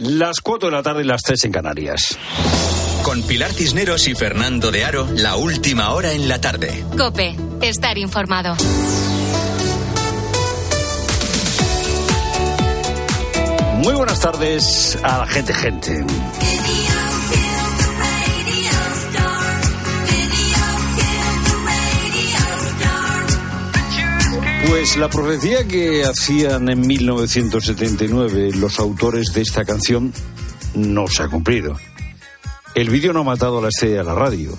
Las 4 de la tarde y las 3 en Canarias. Con Pilar Cisneros y Fernando de Aro, la última hora en la tarde. Cope, estar informado. Muy buenas tardes a la gente, gente. Pues la profecía que hacían en 1979 los autores de esta canción no se ha cumplido. El vídeo no ha matado a la estrella de la radio.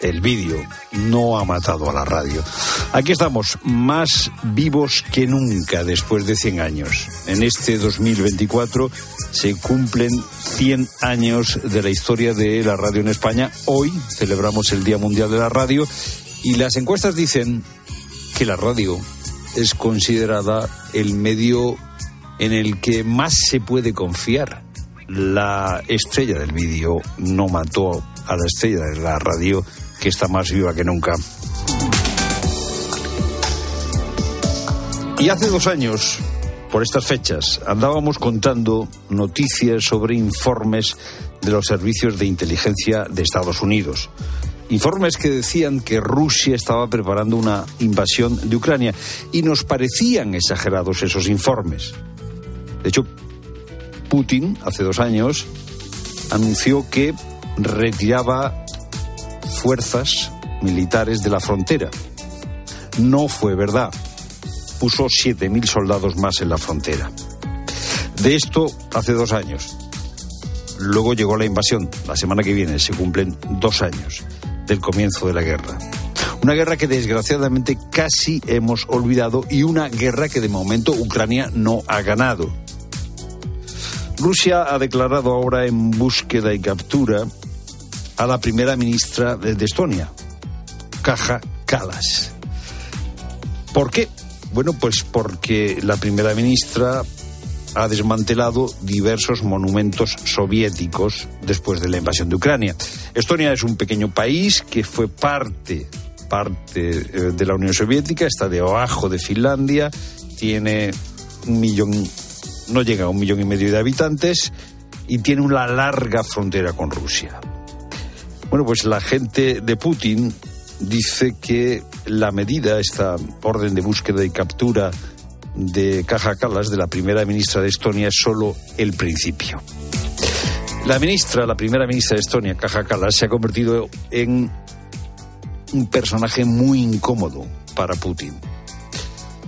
El vídeo no ha matado a la radio. Aquí estamos, más vivos que nunca después de 100 años. En este 2024 se cumplen 100 años de la historia de la radio en España. Hoy celebramos el Día Mundial de la Radio y las encuestas dicen que la radio es considerada el medio en el que más se puede confiar. La estrella del vídeo no mató a la estrella de la radio, que está más viva que nunca. Y hace dos años, por estas fechas, andábamos contando noticias sobre informes de los servicios de inteligencia de Estados Unidos. Informes que decían que Rusia estaba preparando una invasión de Ucrania y nos parecían exagerados esos informes. De hecho, Putin, hace dos años, anunció que retiraba fuerzas militares de la frontera. No fue verdad. Puso 7.000 soldados más en la frontera. De esto hace dos años. Luego llegó la invasión. La semana que viene se cumplen dos años del comienzo de la guerra. Una guerra que desgraciadamente casi hemos olvidado y una guerra que de momento Ucrania no ha ganado. Rusia ha declarado ahora en búsqueda y captura a la primera ministra de Estonia, Kaja Kalas. ¿Por qué? Bueno, pues porque la primera ministra ha desmantelado diversos monumentos soviéticos después de la invasión de Ucrania. Estonia es un pequeño país que fue parte, parte eh, de la Unión Soviética, está debajo de Finlandia, tiene un millón, no llega a un millón y medio de habitantes y tiene una larga frontera con Rusia. Bueno, pues la gente de Putin dice que la medida, esta orden de búsqueda y captura de Caja Calas, de la primera ministra de Estonia, es solo el principio. La ministra, la primera ministra de Estonia, Caja Calas, se ha convertido en un personaje muy incómodo para Putin.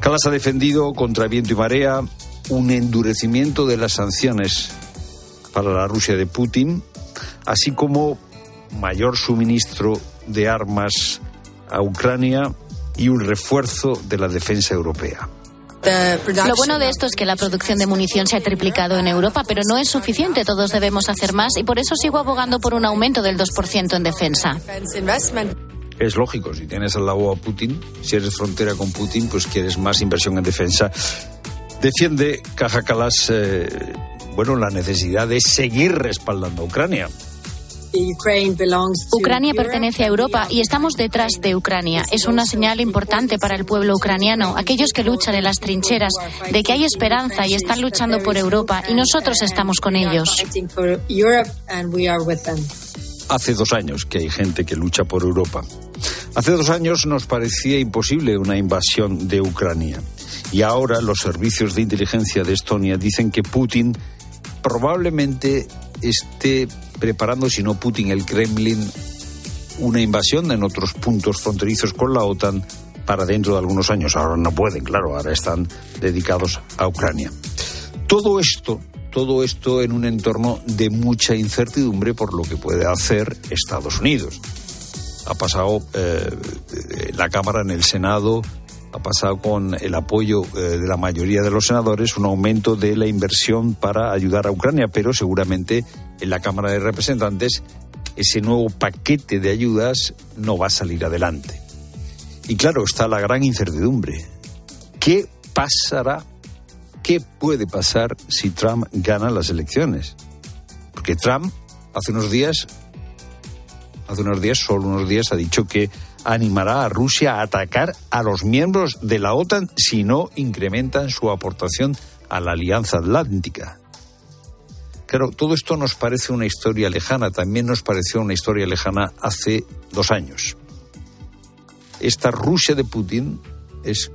Calas ha defendido contra viento y marea un endurecimiento de las sanciones para la Rusia de Putin, así como mayor suministro de armas a Ucrania y un refuerzo de la defensa europea. Lo bueno de esto es que la producción de munición se ha triplicado en Europa, pero no es suficiente. Todos debemos hacer más y por eso sigo abogando por un aumento del 2% en defensa. Es lógico, si tienes al lado a Putin, si eres frontera con Putin, pues quieres más inversión en defensa. Defiende Caja Calas, eh, bueno, la necesidad de seguir respaldando a Ucrania. Ucrania pertenece a Europa y estamos detrás de Ucrania. Es una señal importante para el pueblo ucraniano, aquellos que luchan en las trincheras, de que hay esperanza y están luchando por Europa y nosotros estamos con ellos. Hace dos años que hay gente que lucha por Europa. Hace dos años nos parecía imposible una invasión de Ucrania. Y ahora los servicios de inteligencia de Estonia dicen que Putin probablemente esté preparando, si no Putin, el Kremlin, una invasión en otros puntos fronterizos con la OTAN para dentro de algunos años. Ahora no pueden, claro, ahora están dedicados a Ucrania. Todo esto, todo esto en un entorno de mucha incertidumbre por lo que puede hacer Estados Unidos. Ha pasado eh, la Cámara en el Senado ha pasado con el apoyo eh, de la mayoría de los senadores un aumento de la inversión para ayudar a Ucrania, pero seguramente en la Cámara de Representantes ese nuevo paquete de ayudas no va a salir adelante. Y claro, está la gran incertidumbre. ¿Qué pasará? ¿Qué puede pasar si Trump gana las elecciones? Porque Trump hace unos días, hace unos días, solo unos días, ha dicho que animará a Rusia a atacar a los miembros de la OTAN si no incrementan su aportación a la Alianza Atlántica. Claro, todo esto nos parece una historia lejana, también nos pareció una historia lejana hace dos años. Esta Rusia de Putin es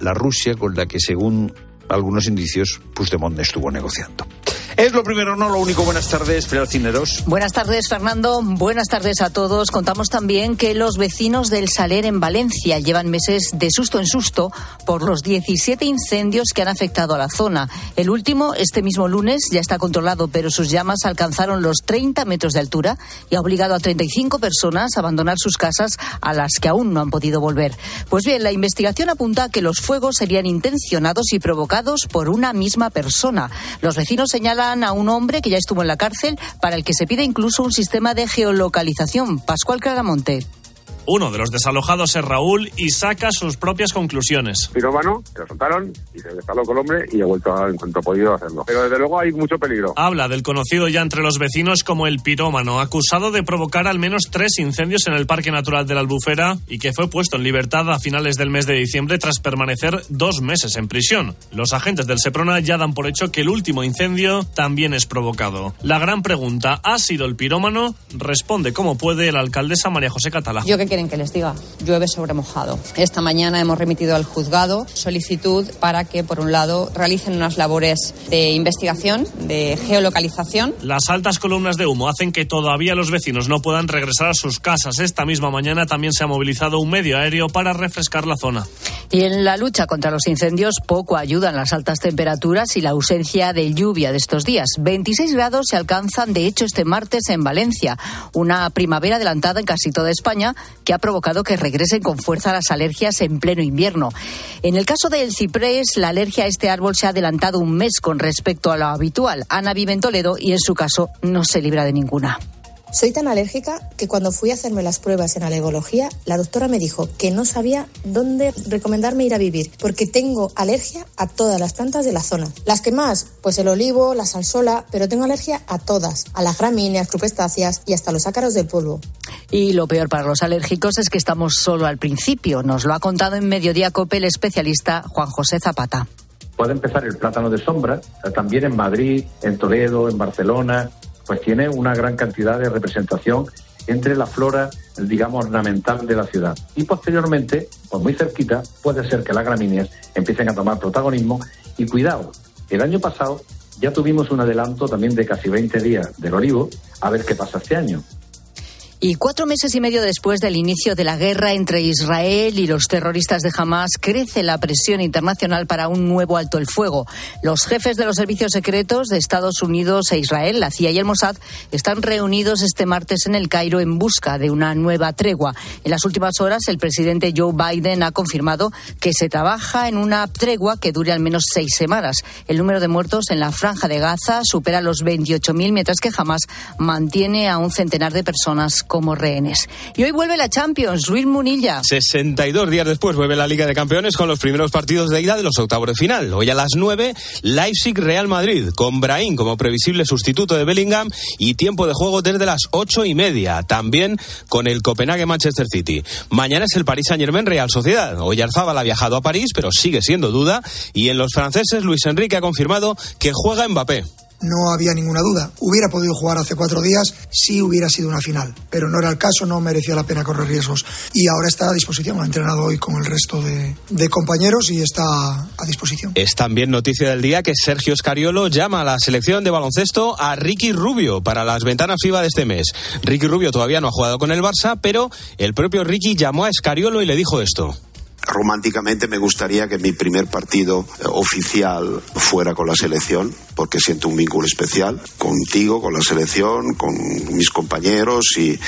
la Rusia con la que, según algunos indicios, Puigdemont estuvo negociando. Es lo primero, no lo único. Buenas tardes, Pilar Cineros. Buenas tardes, Fernando. Buenas tardes a todos. Contamos también que los vecinos del Saler en Valencia llevan meses de susto en susto por los 17 incendios que han afectado a la zona. El último, este mismo lunes, ya está controlado, pero sus llamas alcanzaron los 30 metros de altura y ha obligado a 35 personas a abandonar sus casas a las que aún no han podido volver. Pues bien, la investigación apunta a que los fuegos serían intencionados y provocados por una misma persona. Los vecinos señalan a un hombre que ya estuvo en la cárcel, para el que se pide incluso un sistema de geolocalización. Pascual Claramonte. Uno de los desalojados es Raúl y saca sus propias conclusiones. Pirómano, te soltaron y se loco el hombre y ha vuelto a, en cuanto ha podido hacerlo. Pero desde luego hay mucho peligro. Habla del conocido ya entre los vecinos como el pirómano, acusado de provocar al menos tres incendios en el Parque Natural de la Albufera y que fue puesto en libertad a finales del mes de diciembre tras permanecer dos meses en prisión. Los agentes del Seprona ya dan por hecho que el último incendio también es provocado. La gran pregunta, ¿ha sido el pirómano? Responde como puede la alcaldesa María José Catalá que les diga, llueve sobre mojado. Esta mañana hemos remitido al juzgado solicitud para que, por un lado, realicen unas labores de investigación, de geolocalización. Las altas columnas de humo hacen que todavía los vecinos no puedan regresar a sus casas. Esta misma mañana también se ha movilizado un medio aéreo para refrescar la zona. Y en la lucha contra los incendios poco ayudan las altas temperaturas y la ausencia de lluvia de estos días. 26 grados se alcanzan, de hecho, este martes en Valencia, una primavera adelantada en casi toda España que ha provocado que regresen con fuerza las alergias en pleno invierno. En el caso del ciprés, la alergia a este árbol se ha adelantado un mes con respecto a lo habitual. Ana vive en Toledo y en su caso no se libra de ninguna. Soy tan alérgica que cuando fui a hacerme las pruebas en alergología, la doctora me dijo que no sabía dónde recomendarme ir a vivir, porque tengo alergia a todas las plantas de la zona. Las que más, pues el olivo, la salsola, pero tengo alergia a todas, a las gramíneas, crupestáceas y hasta los ácaros del polvo. Y lo peor para los alérgicos es que estamos solo al principio. Nos lo ha contado en Mediodía Cope el especialista Juan José Zapata. Puede empezar el plátano de sombra, también en Madrid, en Toledo, en Barcelona, pues tiene una gran cantidad de representación entre la flora, digamos, ornamental de la ciudad. Y posteriormente, pues muy cerquita, puede ser que las gramíneas empiecen a tomar protagonismo. Y cuidado, el año pasado ya tuvimos un adelanto también de casi 20 días del olivo, a ver qué pasa este año. Y cuatro meses y medio después del inicio de la guerra entre Israel y los terroristas de Hamas, crece la presión internacional para un nuevo alto el fuego. Los jefes de los servicios secretos de Estados Unidos e Israel, la CIA y el Mossad, están reunidos este martes en el Cairo en busca de una nueva tregua. En las últimas horas, el presidente Joe Biden ha confirmado que se trabaja en una tregua que dure al menos seis semanas. El número de muertos en la franja de Gaza supera los 28.000, mientras que Hamas mantiene a un centenar de personas como rehenes. Y hoy vuelve la Champions, Luis Munilla. 62 días después vuelve la Liga de Campeones con los primeros partidos de ida de los octavos de final. Hoy a las 9, Leipzig-Real Madrid, con Brahim como previsible sustituto de Bellingham y tiempo de juego desde las ocho y media. También con el Copenhague-Manchester City. Mañana es el Paris Saint-Germain-Real Sociedad. Hoy Arzábal ha viajado a París, pero sigue siendo duda. Y en los franceses, Luis Enrique ha confirmado que juega Mbappé no había ninguna duda. Hubiera podido jugar hace cuatro días si hubiera sido una final, pero no era el caso, no merecía la pena correr riesgos. Y ahora está a disposición, ha entrenado hoy con el resto de, compañeros y está a disposición. Es también noticia del día que Sergio Scariolo llama a la selección de baloncesto a Ricky Rubio para las ventanas FIBA de este mes. Ricky Rubio todavía no ha jugado con el Barça, pero el propio Ricky llamó a Scariolo y le dijo esto románticamente me gustaría que mi primer partido eh, oficial fuera con la selección, porque siento un vínculo especial contigo, con la selección, con mis compañeros y,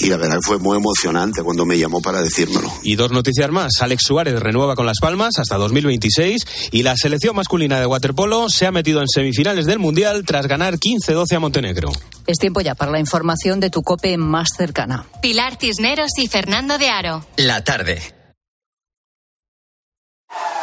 y la verdad fue muy emocionante cuando me llamó para decírmelo. Y dos noticias más. Alex Suárez renueva con Las Palmas hasta 2026 y la selección masculina de waterpolo se ha metido en semifinales del Mundial tras ganar 15-12 a Montenegro. Es tiempo ya para la información de tu cope más cercana. Pilar Cisneros y Fernando de Aro. La tarde.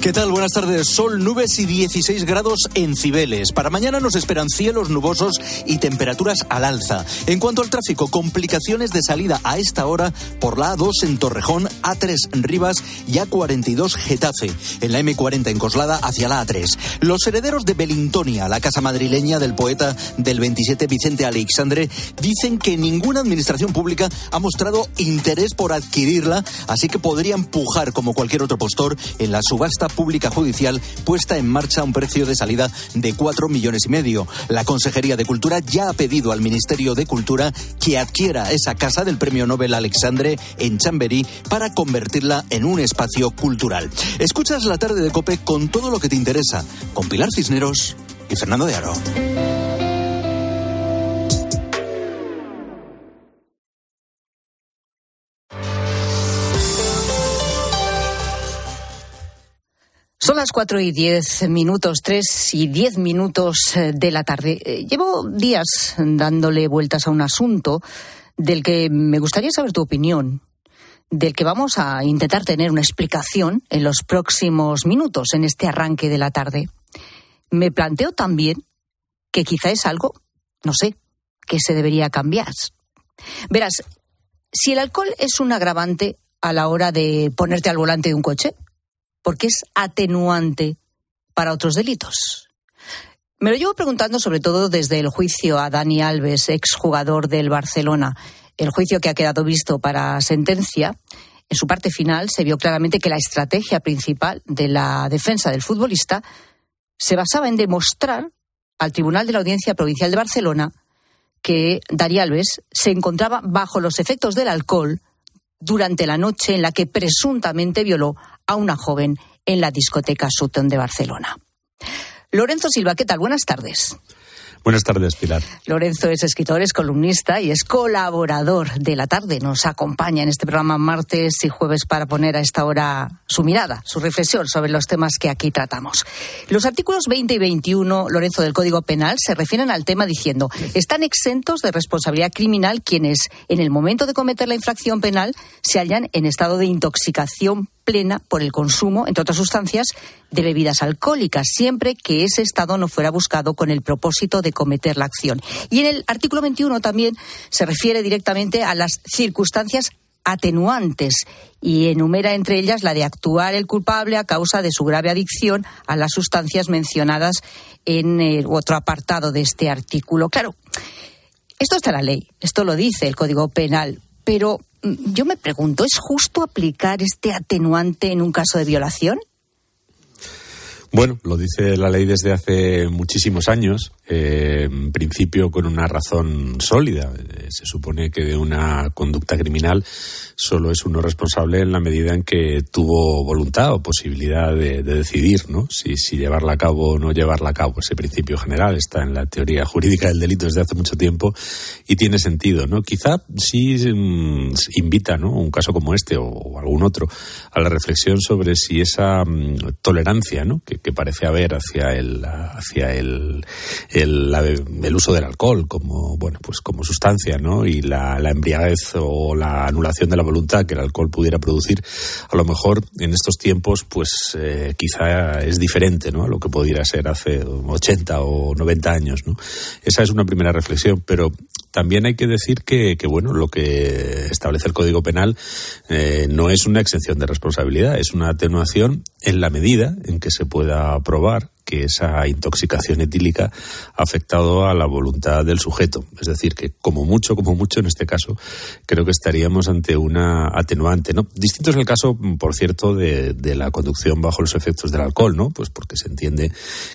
¿Qué tal? Buenas tardes. Sol, nubes y 16 grados en Cibeles. Para mañana nos esperan cielos nubosos y temperaturas al alza. En cuanto al tráfico, complicaciones de salida a esta hora por la A2 en Torrejón, A3 en Rivas y A42 Getafe. En la M40 en Coslada hacia la A3. Los herederos de Belintonia, la casa madrileña del poeta del 27 Vicente Alexandre, dicen que ninguna administración pública ha mostrado interés por adquirirla, así que podrían pujar como cualquier otro postor en la subasta pública judicial puesta en marcha un precio de salida de 4 millones y medio. La Consejería de Cultura ya ha pedido al Ministerio de Cultura que adquiera esa casa del Premio Nobel Alexandre en Chamberí para convertirla en un espacio cultural. Escuchas la tarde de Cope con todo lo que te interesa, con Pilar Cisneros y Fernando de Aro. Las cuatro y diez minutos, tres y diez minutos eh, de la tarde. Eh, llevo días dándole vueltas a un asunto del que me gustaría saber tu opinión, del que vamos a intentar tener una explicación en los próximos minutos, en este arranque de la tarde. Me planteo también que quizá es algo, no sé, que se debería cambiar. Verás, si el alcohol es un agravante a la hora de ponerte al volante de un coche, porque es atenuante para otros delitos. Me lo llevo preguntando sobre todo desde el juicio a Dani Alves, exjugador del Barcelona, el juicio que ha quedado visto para sentencia. En su parte final se vio claramente que la estrategia principal de la defensa del futbolista se basaba en demostrar al Tribunal de la Audiencia Provincial de Barcelona que Dani Alves se encontraba bajo los efectos del alcohol durante la noche en la que presuntamente violó a una joven en la discoteca Sutton de Barcelona. Lorenzo Silva, ¿qué tal? Buenas tardes. Buenas tardes, Pilar. Lorenzo es escritor, es columnista y es colaborador de la tarde. Nos acompaña en este programa martes y jueves para poner a esta hora su mirada, su reflexión sobre los temas que aquí tratamos. Los artículos 20 y 21, Lorenzo, del Código Penal se refieren al tema diciendo están exentos de responsabilidad criminal quienes, en el momento de cometer la infracción penal, se hallan en estado de intoxicación plena por el consumo, entre otras sustancias, de bebidas alcohólicas, siempre que ese estado no fuera buscado con el propósito de cometer la acción. Y en el artículo 21 también se refiere directamente a las circunstancias atenuantes y enumera entre ellas la de actuar el culpable a causa de su grave adicción a las sustancias mencionadas en otro apartado de este artículo. Claro, esto está en la ley, esto lo dice el Código Penal, pero yo me pregunto, ¿es justo aplicar este atenuante en un caso de violación? Bueno, lo dice la ley desde hace muchísimos años, eh, en principio con una razón sólida. Eh, se supone que de una conducta criminal solo es uno responsable en la medida en que tuvo voluntad o posibilidad de, de decidir ¿no? si, llevarla a cabo o no llevarla a cabo. Ese principio general está en la teoría jurídica del delito desde hace mucho tiempo y tiene sentido. ¿no? Quizá sí mm, invita ¿no? un caso como este o, algún otro a la reflexión sobre si esa mm, tolerancia ¿no? que, parece haber hacia el, hacia el, la, el, uso del alcohol como, bueno, pues como sustancia ¿no? y la, la embriaguez o la anulación de la voluntad que el alcohol pudiera producir, a lo mejor en estos tiempos, pues eh, quizá es diferente ¿no? a lo que pudiera ser hace 80 o 90 años. ¿no? Esa es una primera reflexión, pero también hay que decir que, que, bueno, lo que establece el Código Penal eh, no es una exención de responsabilidad, es una atenuación en la medida en que se pueda probar que esa intoxicación etílica ha afectado a la voluntad del sujeto. Es decir, que como mucho, como mucho en este caso, creo que estaríamos ante una atenuante. ¿no? Distinto es el caso, por cierto, de, de la conducción bajo los efectos del alcohol, ¿no? Pues porque se entiende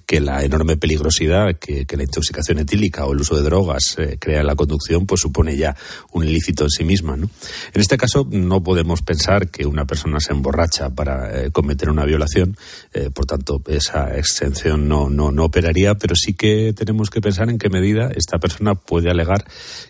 que la enorme peligrosidad que, la intoxicación etílica o el uso de drogas eh, crea en la conducción, pues supone ya un ilícito en sí misma. ¿no? En este caso, no podemos pensar que una persona se emborracha para eh, cometer una violación, eh, por tanto, esa exención no, no, no operaría, pero sí que tenemos que pensar en qué medida esta persona puede alegar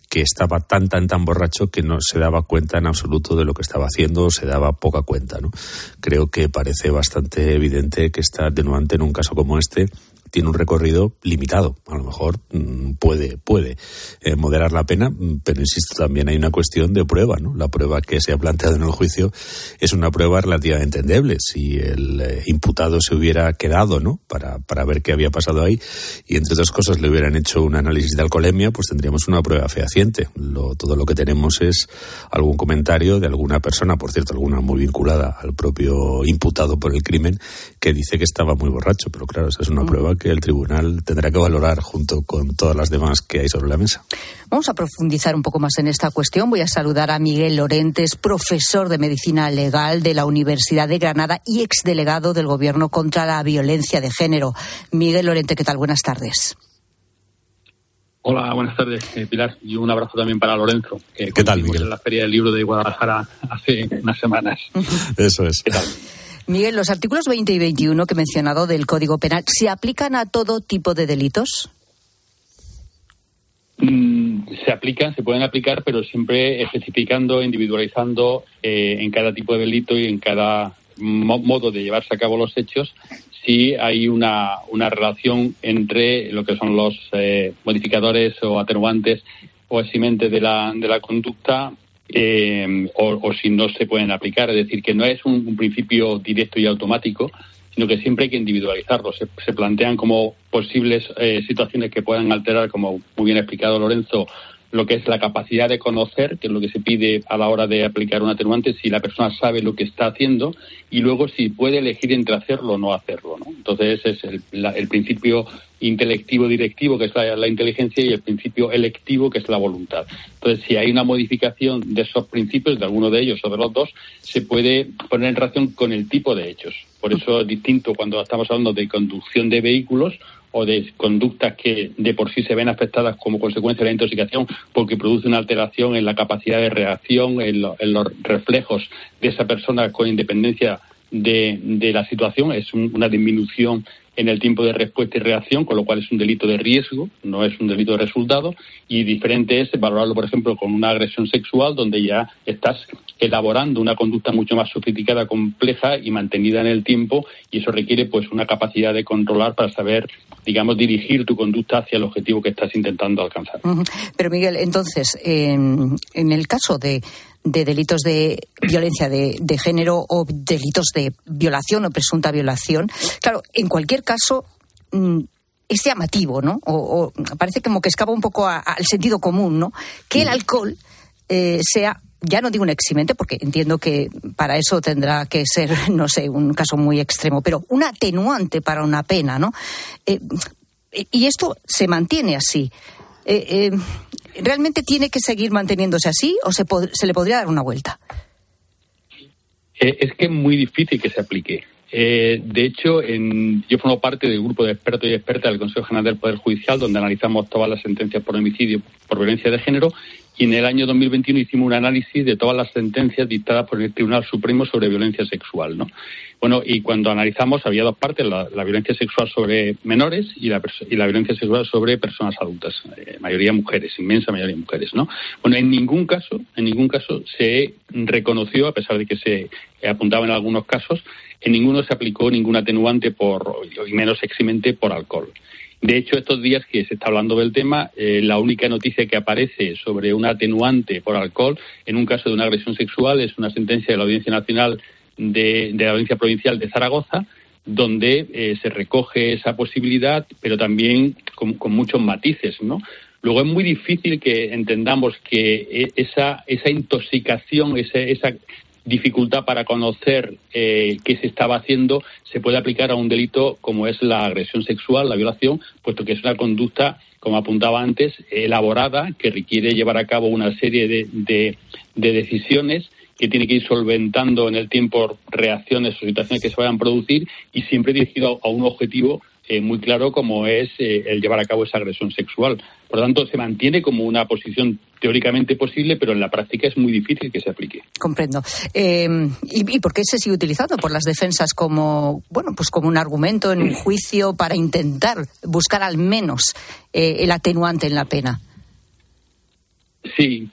que estaba tan, tan, tan borracho que no se daba cuenta en absoluto de lo que estaba haciendo o se daba poca cuenta. ¿no? Creo que parece bastante evidente que está atenuante en un caso como este tiene un recorrido limitado. A lo mejor mm, puede, puede eh, moderar la pena, mm, pero insisto, también hay una cuestión de prueba, ¿no? La prueba que se ha planteado en el juicio es una prueba relativamente endeble. Si el eh, imputado se hubiera quedado, ¿no? Para, para ver qué había pasado ahí y entre otras cosas le hubieran hecho un análisis de alcoholemia, pues tendríamos una prueba fehaciente. Lo, todo lo que tenemos es algún comentario de alguna persona, por cierto, alguna muy vinculada al propio imputado por el crimen, que dice que estaba muy borracho. Pero claro, esa es una prueba que el tribunal tendrá que valorar junto con todas las demás que hay sobre la mesa. Vamos a profundizar un poco más en esta cuestión. Voy a saludar a Miguel Lorentes, profesor de Medicina Legal de la Universidad de Granada y exdelegado del Gobierno contra la Violencia de Género. Miguel Lorente, ¿qué tal? Buenas tardes. Hola, buenas tardes, eh, Pilar, y un abrazo también para Lorenzo, que ¿Qué tal, en la Feria del Libro de Guadalajara hace unas semanas. Eso es. ¿Qué tal? Miguel, los artículos 20 y 21 que he mencionado del Código Penal, ¿se aplican a todo tipo de delitos? Mm, se aplican, se pueden aplicar, pero siempre especificando, individualizando eh, en cada tipo de delito y en cada modo de llevarse a cabo los hechos si hay una, una relación entre lo que son los eh, modificadores o atenuantes o eximentes de la, de la conducta eh, o, si no se pueden aplicar. Es decir, que no es un, principio directo y automático, sino que siempre hay que individualizarlo. Se, plantean como posibles eh, situaciones que puedan alterar, como muy bien explicado Lorenzo, lo que es la capacidad de conocer, que es lo que se pide a la hora de aplicar un atenuante, si la persona sabe lo que está haciendo y luego si puede elegir entre hacerlo o no hacerlo. ¿no? Entonces ese es el, principio intelectivo directivo, que es la, inteligencia, y el principio electivo, que es la voluntad. Entonces, si hay una modificación de esos principios, de alguno de ellos o de los dos, se puede poner en relación con el tipo de hechos. Por eso es distinto cuando estamos hablando de conducción de vehículos o de conductas que de por sí se ven afectadas como consecuencia de la intoxicación porque produce una alteración en la capacidad de reacción, en, los reflejos de esa persona con independencia de, la situación, es una disminución en el tiempo de respuesta y reacción, con lo cual es un delito de riesgo, no es un delito de resultado, y diferente es valorarlo, por ejemplo, con una agresión sexual, donde ya estás elaborando una conducta mucho más sofisticada, compleja y mantenida en el tiempo, y eso requiere pues una capacidad de controlar para saber, digamos, dirigir tu conducta hacia el objetivo que estás intentando alcanzar. Pero Miguel, entonces, en el caso de de delitos de violencia de, género o delitos de violación o presunta violación. Claro, en cualquier caso mm, es llamativo, ¿no? O, parece como que escapa un poco al sentido común, ¿no? Que el alcohol eh, sea ya no digo un eximente, porque entiendo que para eso tendrá que ser, no sé, un caso muy extremo, pero un atenuante para una pena, ¿no? Eh, y esto se mantiene así. Eh, ¿realmente tiene que seguir manteniéndose así o se, le podría dar una vuelta? Eh, es que es muy difícil que se aplique. Eh, de hecho, en, yo formo parte del grupo de expertos y expertas del Consejo General del Poder Judicial, donde analizamos todas las sentencias por homicidio por violencia de género, y en el año 2021 hicimos un análisis de todas las sentencias dictadas por el Tribunal Supremo sobre violencia sexual. ¿no? Bueno, y cuando analizamos había dos partes, la, violencia sexual sobre menores y la, y la violencia sexual sobre personas adultas, eh, mayoría mujeres, inmensa mayoría mujeres, ¿no? Bueno, en ningún caso, en ningún caso se reconoció, a pesar de que se apuntaba en algunos casos, en ninguno se aplicó ningún atenuante por, y menos eximente por alcohol. De hecho, estos días que se está hablando del tema, eh, la única noticia que aparece sobre un atenuante por alcohol en un caso de una agresión sexual es una sentencia de la Audiencia Nacional de, la Audiencia Provincial de Zaragoza, donde eh, se recoge esa posibilidad, pero también con, muchos matices, ¿no? Luego es muy difícil que entendamos que e, esa, esa intoxicación, esa dificultad para conocer eh, qué se estaba haciendo se puede aplicar a un delito como es la agresión sexual, la violación, puesto que es una conducta, como apuntaba antes, elaborada, que requiere llevar a cabo una serie de, de, de decisiones que tiene que ir solventando en el tiempo reacciones o situaciones que se vayan a producir y siempre dirigido a un objetivo eh, muy claro como es eh, el llevar a cabo esa agresión sexual. Por lo tanto, se mantiene como una posición teóricamente posible, pero en la práctica es muy difícil que se aplique. Comprendo. Eh, ¿y, por qué se sigue utilizando por las defensas como, bueno, pues como un argumento en un juicio para intentar buscar al menos el atenuante en la pena? Sí,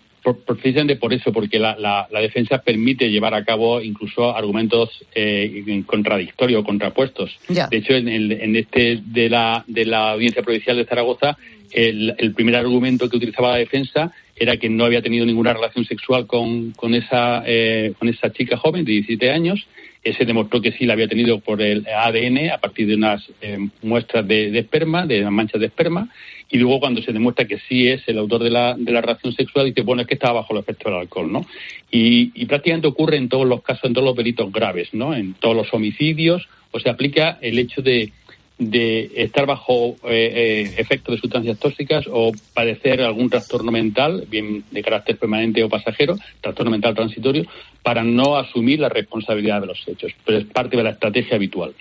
precisamente por eso, porque la, la, defensa permite llevar a cabo incluso argumentos eh, contradictorios, contrapuestos. De hecho, en, en, este de la, de la audiencia provincial de Zaragoza, el, el, primer argumento que utilizaba la defensa era que no había tenido ninguna relación sexual con, con, esa, eh, con esa chica joven de 17 años. Se demostró que sí la había tenido por el ADN a partir de unas eh, muestras de, esperma, de las manchas de esperma, y luego cuando se demuestra que sí es el autor de la, de la relación sexual, dice, bueno, es que estaba bajo el efecto del alcohol, ¿no? Y, y prácticamente ocurre en todos los casos, en todos los delitos graves, ¿no? En todos los homicidios, o se aplica el hecho de de estar bajo eh, eh, efecto de sustancias tóxicas o padecer algún trastorno mental, bien de carácter permanente o pasajero, trastorno mental transitorio, para no asumir la responsabilidad de los hechos. Pero es parte de la estrategia habitual.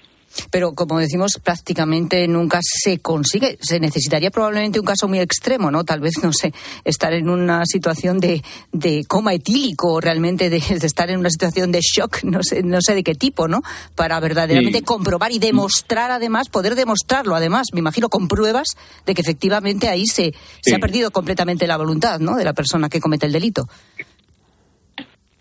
Pero, como decimos, prácticamente nunca se consigue. Se necesitaría probablemente un caso muy extremo, ¿no? Tal vez, no sé, estar en una situación de, de coma etílico, realmente de, estar en una situación de shock, no sé, no sé de qué tipo, ¿no? Para verdaderamente comprobar y demostrar, además, poder demostrarlo, además, me imagino, con pruebas de que efectivamente ahí se, se ha perdido completamente la voluntad, ¿no? De la persona que comete el delito.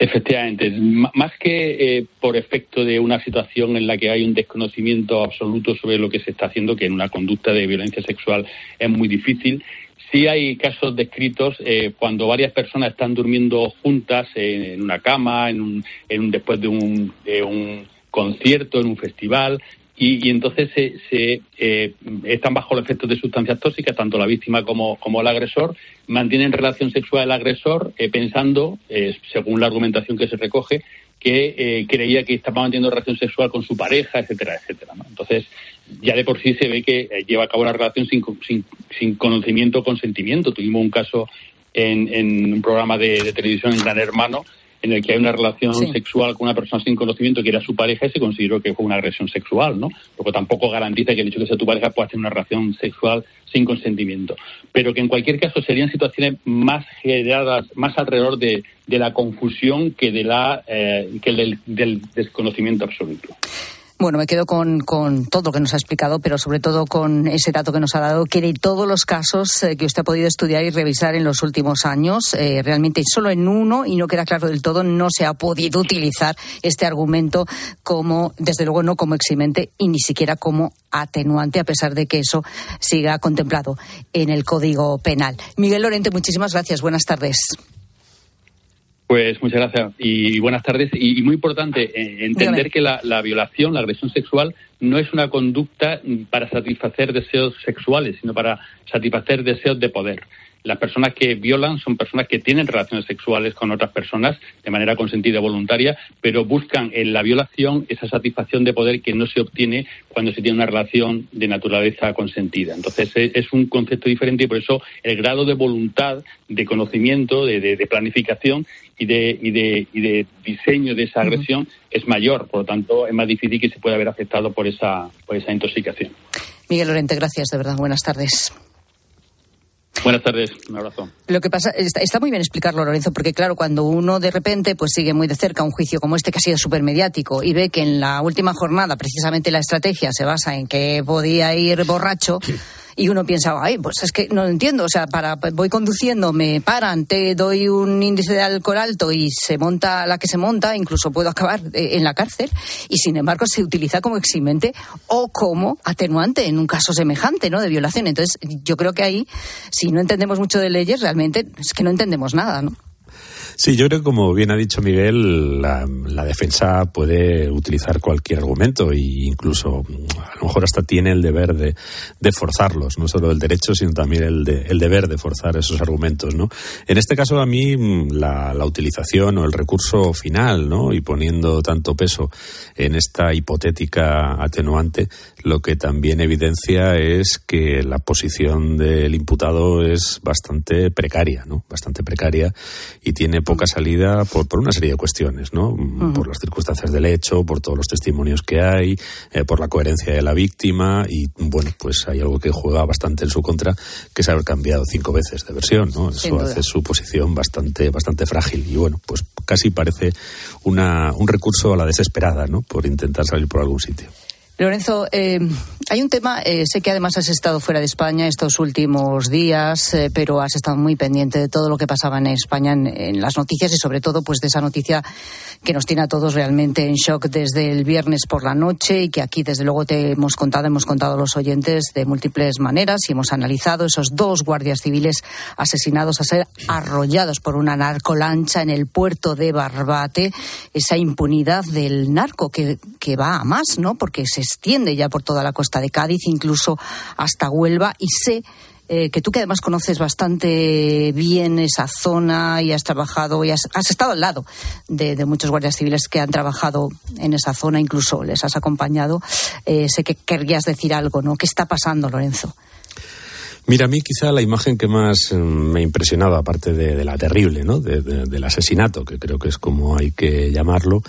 Efectivamente, más que eh, por efecto de una situación en la que hay un desconocimiento absoluto sobre lo que se está haciendo, que en una conducta de violencia sexual es muy difícil, sí hay casos descritos eh, cuando varias personas están durmiendo juntas en una cama, en un, en después de un, de un concierto, en un festival, y, entonces se, eh, están bajo los efectos de sustancias tóxicas, tanto la víctima como, como el agresor, mantienen relación sexual el agresor eh, pensando, eh, según la argumentación que se recoge, que creía que estaba manteniendo relación sexual con su pareja, etcétera, etcétera. Entonces, ya de por sí se ve que lleva a cabo una relación sin conocimiento o consentimiento. Tuvimos un caso en, en un programa de, de televisión en Gran Hermano en el que hay una relación sexual con una persona sin conocimiento que era su pareja y se consideró que fue una agresión sexual, ¿no? Porque tampoco garantiza que el hecho de que sea tu pareja pueda tener una relación sexual sin consentimiento. Pero que en cualquier caso serían situaciones más generadas, más alrededor de, la confusión que, de la, eh, que del desconocimiento absoluto. Bueno, me quedo con, con, todo lo que nos ha explicado, pero sobre todo con ese dato que nos ha dado, que de todos los casos eh, que usted ha podido estudiar y revisar en los últimos años, eh, realmente solo en uno, y no queda claro del todo, no se ha podido utilizar este argumento como, desde luego, no como eximente y ni siquiera como atenuante, a pesar de que eso siga contemplado en el Código Penal. Miguel Lorente, muchísimas gracias. Buenas tardes. Pues muchas gracias y buenas tardes. Y, muy importante eh, entender que la, la, violación, la agresión sexual, no es una conducta para satisfacer deseos sexuales, sino para satisfacer deseos de poder. Las personas que violan son personas que tienen relaciones sexuales con otras personas de manera consentida y voluntaria, pero buscan en la violación esa satisfacción de poder que no se obtiene cuando se tiene una relación de naturaleza consentida. Entonces es un concepto diferente y por eso el grado de voluntad, de conocimiento, de, planificación y de, y, de, y de diseño de esa agresión es mayor. Por lo tanto, es más difícil que se pueda haber afectado por esa, por esa intoxicación. Miguel Lorente, gracias, de verdad. Buenas tardes. Buenas tardes, un abrazo. Lo que pasa, está, muy bien explicarlo, Lorenzo, porque claro, cuando uno de repente pues sigue muy de cerca un juicio como este que ha sido súper mediático y ve que en la última jornada precisamente la estrategia se basa en que podía ir borracho y uno piensa, ay, pues es que no lo entiendo, o sea, para voy conduciendo, me paran, te doy un índice de alcohol alto y se monta la que se monta, incluso puedo acabar eh, en la cárcel y sin embargo se utiliza como eximente o como atenuante en un caso semejante, ¿no? De violación. Entonces, yo creo que ahí, si no entendemos mucho de leyes, realmente es que no entendemos nada, ¿no? Sí, yo creo que como bien ha dicho Miguel, la, defensa puede utilizar cualquier argumento e incluso a lo mejor hasta tiene el deber de, forzarlos, no solo el derecho, sino también el, el deber de forzar esos argumentos, ¿no? En este caso a mí la, la utilización o el recurso final, ¿no? Y poniendo tanto peso en esta hipotética atenuante, lo que también evidencia es que la posición del imputado es bastante precaria, ¿no? Bastante precaria y tiene poca salida por, por una serie de cuestiones, ¿no? Por las circunstancias del hecho, por todos los testimonios que hay, eh, por la coherencia de la víctima y, bueno, pues hay algo que juega bastante en su contra, que es haber cambiado cinco veces de versión, ¿no? Eso hace su posición bastante, bastante frágil y, bueno, pues casi parece una, un recurso a la desesperada, ¿no? Por intentar salir por algún sitio. Lorenzo, eh, hay un tema, eh, sé que además has estado fuera de España estos últimos días, eh, pero has estado muy pendiente de todo lo que pasaba en España en, en, las noticias y sobre todo pues de esa noticia que nos tiene a todos realmente en shock desde el viernes por la noche y que aquí desde luego te hemos contado, hemos contado a los oyentes de múltiples maneras y hemos analizado esos dos guardias civiles asesinados a ser arrollados por una narcolancha en el puerto de Barbate, esa impunidad del narco que, que va a más, ¿no? Porque se extiende ya por toda la costa de Cádiz, incluso hasta Huelva, y sé eh, que tú que además conoces bastante bien esa zona y has trabajado y has, has estado al lado de, muchos guardias civiles que han trabajado en esa zona, incluso les has acompañado, eh, sé que querrías decir algo, ¿no? ¿Qué está pasando, Lorenzo? Mira, a mí quizá la imagen que más me ha impresionado, aparte de, de la terrible, ¿no? De, del asesinato, que creo que es como hay que llamarlo,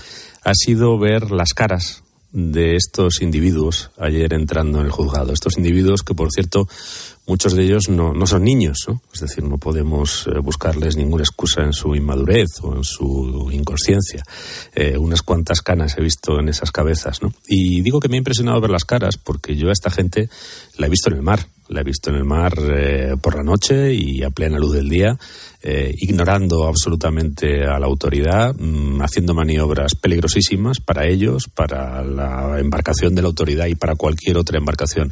ha sido ver las caras de estos individuos ayer entrando en el juzgado. Estos individuos que, por cierto, muchos de ellos no, no son niños, ¿no? es decir, no podemos eh, buscarles ninguna excusa en su inmadurez o en su inconsciencia. Eh, unas cuantas canas he visto en esas cabezas. ¿no? Y digo que me ha impresionado ver las caras porque yo a esta gente la he visto en el mar. La he visto en el mar eh, por la noche y a plena luz del día, eh, ignorando absolutamente a la autoridad, mmm, haciendo maniobras peligrosísimas para ellos, para la embarcación de la autoridad y para cualquier otra embarcación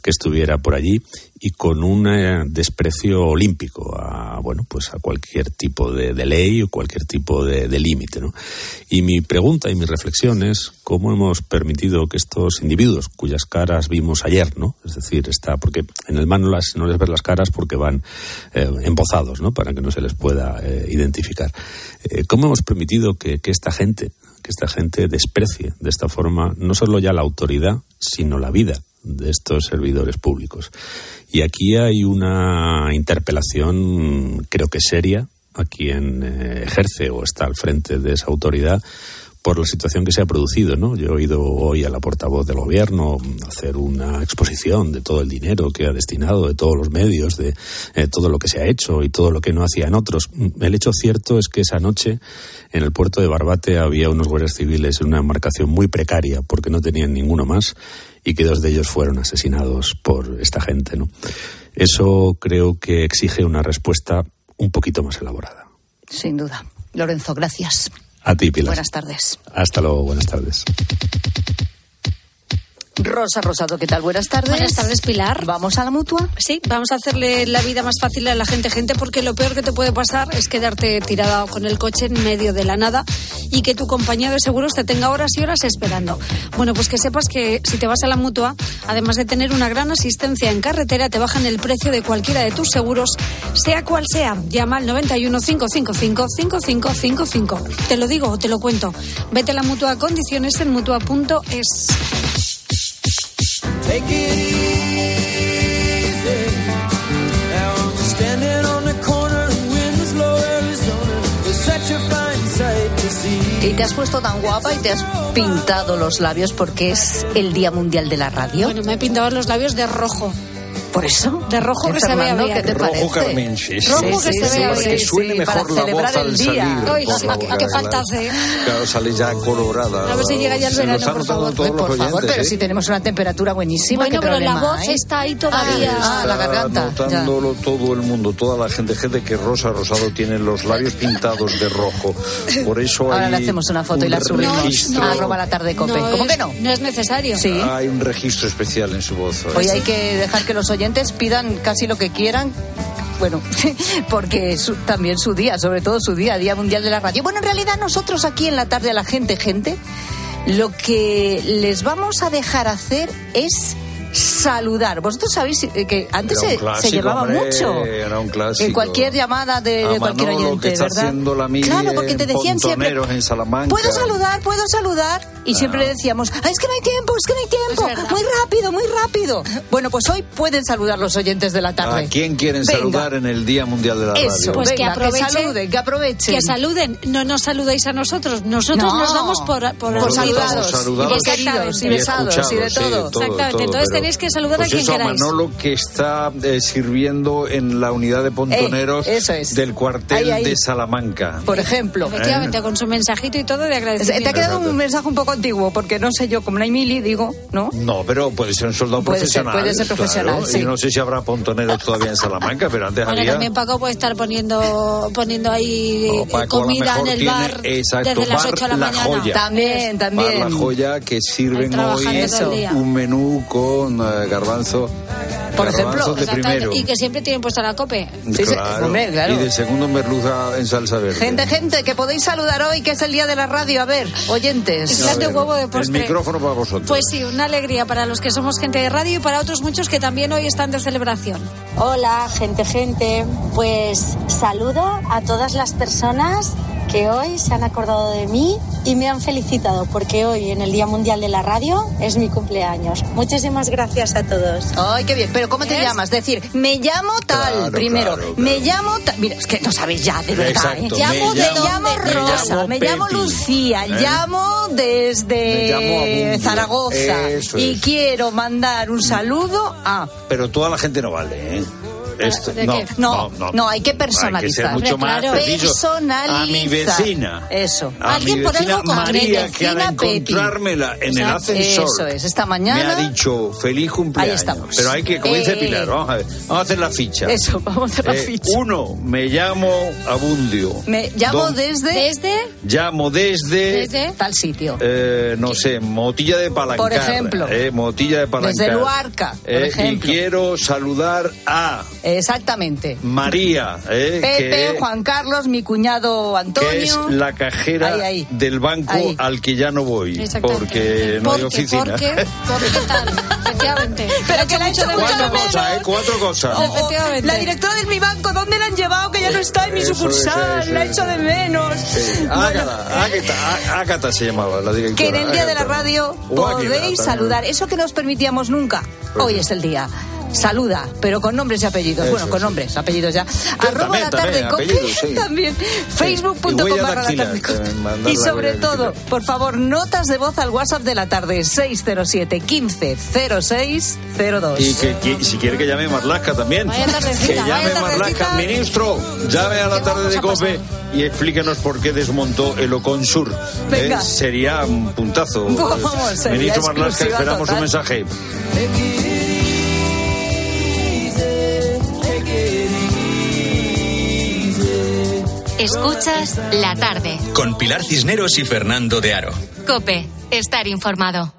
que estuviera por allí y con un eh, desprecio olímpico a bueno pues a cualquier tipo de, ley o cualquier tipo de, límite ¿no? y mi pregunta y mi reflexión es cómo hemos permitido que estos individuos cuyas caras vimos ayer no es decir está porque en el mar no, no les ver las caras porque van eh, embozados no para que no se les pueda eh, identificar. Eh, cómo hemos permitido que esta gente que esta gente desprecie de esta forma no solo ya la autoridad sino la vida de estos servidores públicos. Y aquí hay una interpelación, creo que seria, a quien eh, ejerce o está al frente de esa autoridad por la situación que se ha producido, ¿no? Yo he oído hoy a la portavoz del gobierno hacer una exposición de todo el dinero que ha destinado, de todos los medios, de eh, todo lo que se ha hecho y todo lo que no hacían otros. El hecho cierto es que esa noche en el puerto de Barbate había unos guardias civiles en una embarcación muy precaria porque no tenían ninguno más y que dos de ellos fueron asesinados por esta gente, ¿no? Eso creo que exige una respuesta un poquito más elaborada. Sin duda. Lorenzo, gracias. A ti, Pilar. Buenas tardes. Hasta luego, buenas tardes. Rosa Rosado, ¿qué tal? Buenas tardes. Buenas tardes, Pilar. ¿Vamos a la mutua? Sí, vamos a hacerle la vida más fácil a la gente, gente, porque lo peor que te puede pasar es quedarte tirada con el coche en medio de la nada y que tu compañía de seguros te tenga horas y horas esperando. Bueno, pues que sepas que si te vas a la mutua, además de tener una gran asistencia en carretera, te bajan el precio de cualquiera de tus seguros, sea cual sea. Llama al 91 555 5555. Te lo digo o te lo cuento. Vete a la mutua a condiciones en mutua.es. Take it easy. Now I'm standing on the corner in Winslow, Arizona. It's such a fine sight to see. Y te has puesto tan guapa y te has pintado los labios porque es el Día Mundial de la Radio. Bueno, me he pintado los labios de rojo. ¿Por eso? De rojo que Fernando, se vea bien. ¿qué te Rojo parece? carmín, sí, sí. Rojo que Sí, se vea bien. que suene sí, mejor para la celebrar voz el al día. salir. Ay, por sí, la qué- falta hace. Claro, sale ya colorada. A ver si llega ya el verano, por favor. todos Por los favor, pero ¿eh? si tenemos una temperatura buenísima, Bueno, ¿qué pero la voz está ahí todavía. Ah, la garganta, notándolo todo el mundo, toda la gente, gente que Rosa Rosado tiene los labios pintados de rojo. Por eso Ahora le hacemos una foto y la subimos a arroba la tarde cope. ¿Cómo que no? No es necesario. Sí. Hay un registro especial en su voz. hoy. Hoy hay que dejar que los oyentes pidan casi lo que quieran. Bueno, porque su- también su día, sobre todo su día, Día Mundial de la Radio. Bueno, en realidad nosotros aquí en la tarde a la gente, gente, lo que les vamos a dejar hacer es saludar. Vosotros sabéis eh, que antes se, clásico, se llevaba hombre, mucho. era un clásico. En cualquier llamada de, de cualquier Manolo, oyente, que está ¿verdad? haciendo la claro, porque te decían siempre. En Salamanca. Puedo saludar, puedo saludar. Y siempre le decíamos, "Ah, es que no hay tiempo, es que no hay tiempo. Muy rápido, muy rápido. Bueno, pues hoy pueden saludar los oyentes de la tarde. ¿A quién quieren Venga. saludar en el Día Mundial de la Eso, Radio? Pues que venga, aprovechen- saluden, que aprovechen. Que saluden, no nos saludéis a nosotros, nosotros No. nos damos por, por, Por saludados, saludados y por queridos, y besados, y de escuchados, sí, todo. Exactamente, todo, entonces pero- tenéis que saludar a pues quien eso, queráis. Manolo que está eh, sirviendo en la unidad de pontoneros Eh, eso es. del cuartel Ahí, ahí. de Salamanca. Por ejemplo. Efectivamente, con su mensajito y todo de Te agradecimiento. ha quedado un mensaje un poco antiguo, porque no sé yo, como no hay mili, digo, ¿no? No, pero puede ser un soldado Puede ser, profesional. puede ser profesional, claro. sí. Y no sé si habrá pontoneros todavía en Salamanca, pero antes Bueno, había. también Paco puede estar poniendo poniendo ahí No, eh, Paco a comida en el tiene- bar exacto, desde las bar 8 de la, La mañana. Joya. También, Bar también. La Joya que sirven hoy un menú con eh, garbanzo. Por ejemplo. de Exactamente, primero. Y que siempre tienen puesta la cope. Sí, sí, claro. hombre, claro. Y de segundo merluza en salsa verde. Gente, gente, que podéis saludar hoy, que es el día de la radio. A ver, oyentes. A ver, huevo de El postre. micrófono para vosotros. Pues sí, una alegría para los que somos gente de radio y para otros muchos que también hoy están de celebración. Hola, gente, gente. Pues saludo a todas las personas que hoy se han acordado de mí y me han felicitado porque hoy en el Día Mundial de la Radio es mi cumpleaños. Muchísimas gracias a todos. Ay, qué bien. Pero ¿cómo te llamas? Decir, me llamo tal, Claro, primero. claro, Me llamo tal. Mira, es que no sabéis ya, de verdad. ¿eh? me Llamo de- llamo- llamo me Rosa, llamo me llamo Lucía, ¿eh? llamo desde llamo. Zaragoza. Eso y es. quiero mandar un saludo a. Pero toda la gente no vale, ¿eh? Esto, ¿De no? No, no, no, hay que Hay que personalizar. ser mucho más Claro. A mi Personalizar. vecina. Eso. A Alguien mi por vecina algo. María, que al encontrármela en el ascensor. Eso es, esta mañana. Me ha dicho feliz cumpleaños. Ahí estamos. Pero hay que, como dice Eh. Pilar, vamos a ver. Vamos a hacer la ficha. Eso, vamos a hacer la Eh, ficha. Uno, me llamo Abundio. Me llamo desde. Desde. Llamo desde. Desde. Tal sitio. eh, no sé, Motilla de Palancar. Por ejemplo. Eh, Motilla de Palancar. Desde Luarca, por y quiero saludar a Exactamente. María, eh, Pepe, que, Juan Carlos, mi cuñado Antonio. que es la cajera Ahí, ahí. del banco Ahí. al que ya no voy. Exactamente. Porque no hay oficina. Porque, porque tal, efectivamente. Pero que la ha hecho Cuatro de menos. cosas, ¿eh? Cuatro cosas. Efectivamente. la directora de mi banco, ¿dónde la han llevado? Que ya no está en mi Eso, sucursal, eso, la eso. echo de menos. Sí. Ágata, Ágata, Ágata se llamaba la directora. Que en el día de la radio podéis también. saludar. Eso que no os permitíamos nunca. Hoy es el día. Saluda, pero con nombres y apellidos. Eso, bueno, con nombres, apellidos ya. Arroba también, la tarde también, sí. también. Facebook.com barra la tarde mandar Y sobre todo, por favor, notas de voz al WhatsApp de la tarde 607 15 06 02. Y que, que- si quiere que llame Marlasca también. Vaya que llame vaya Marlasca. Ministro, llame a la ¿Qué tarde de COPE y explíquenos por qué desmontó el Oconsur. Venga. Eh, sería un puntazo. Vamos, sería Ministro Marlasca, esperamos total. un mensaje. Escuchas la tarde. Con Pilar Cisneros y Fernando de Aro. Cope, estar informado.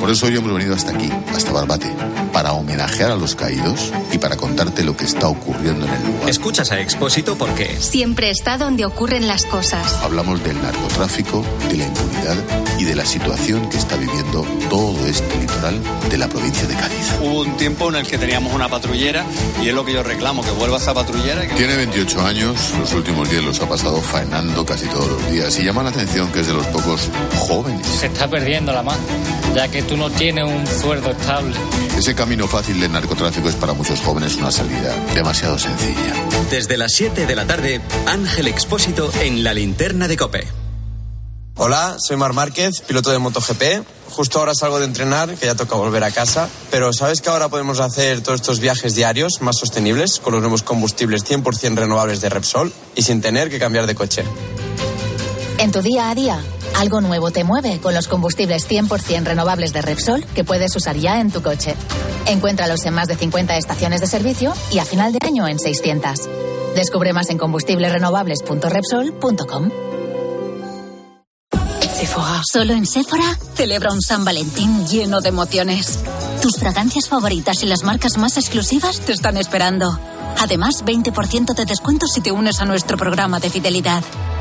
Por eso hoy hemos venido hasta aquí, hasta Barbate, para homenajear a los caídos y para contarte lo que está ocurriendo en el lugar. Escuchas a Expósito porque Siempre está donde ocurren las cosas. Hablamos del narcotráfico, de la impunidad y de la situación que está viviendo todo este litoral de la provincia de Cádiz. Hubo un tiempo en el que teníamos una patrullera y es lo que yo reclamo, que vuelva esa patrullera. y que- Tiene 28 años, los últimos días los ha pasado faenando casi todos los días y llama la atención que es de los pocos jóvenes. Se está perdiendo la más, ya que tú no tienes un sueldo estable. Ese camino fácil del narcotráfico es para muchos jóvenes una salida demasiado sencilla. desde las 7 de la tarde, Ángel Expósito en la linterna de Cope. Hola, soy Mar Márquez, piloto de MotoGP. Justo ahora salgo de entrenar, que ya toca volver a casa. Pero ¿sabes que ahora podemos hacer todos estos viajes diarios más sostenibles con los nuevos combustibles 100% renovables de Repsol y sin tener que cambiar de coche? En tu día a día, algo nuevo te mueve con los combustibles 100% renovables de Repsol que puedes usar ya en tu coche. Encuéntralos en más de 50 estaciones de servicio y a final de año en 600. Descubre más en combustiblesrenovables.repsol.com. Sephora. Solo en Sephora celebra un San Valentín lleno de emociones. Tus fragancias favoritas y las marcas más exclusivas te están esperando. Además, 20% de descuento si te unes a nuestro programa de fidelidad.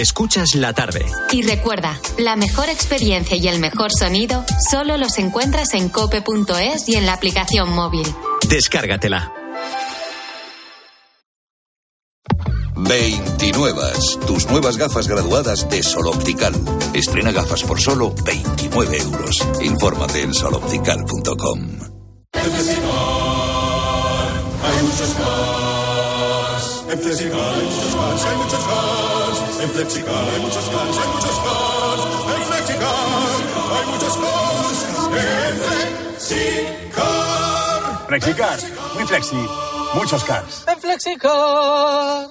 Escuchas la tarde. Y recuerda, la mejor experiencia y el mejor sonido solo los encuentras en cope.es y en la aplicación móvil. Descárgatela. 29. Tus nuevas gafas graduadas de Sol Optical. Estrena gafas por solo 29 euros. Infórmate en soloptical.com. Hay muchos Flexicar hay muchos cars, hay muchos cars. En Flexicar hay muchos cars, hay muchos cars. En Flexicar hay muchos cars. En Flexicar. Flexicar, muy flexi, muchos cars. En Flexicar.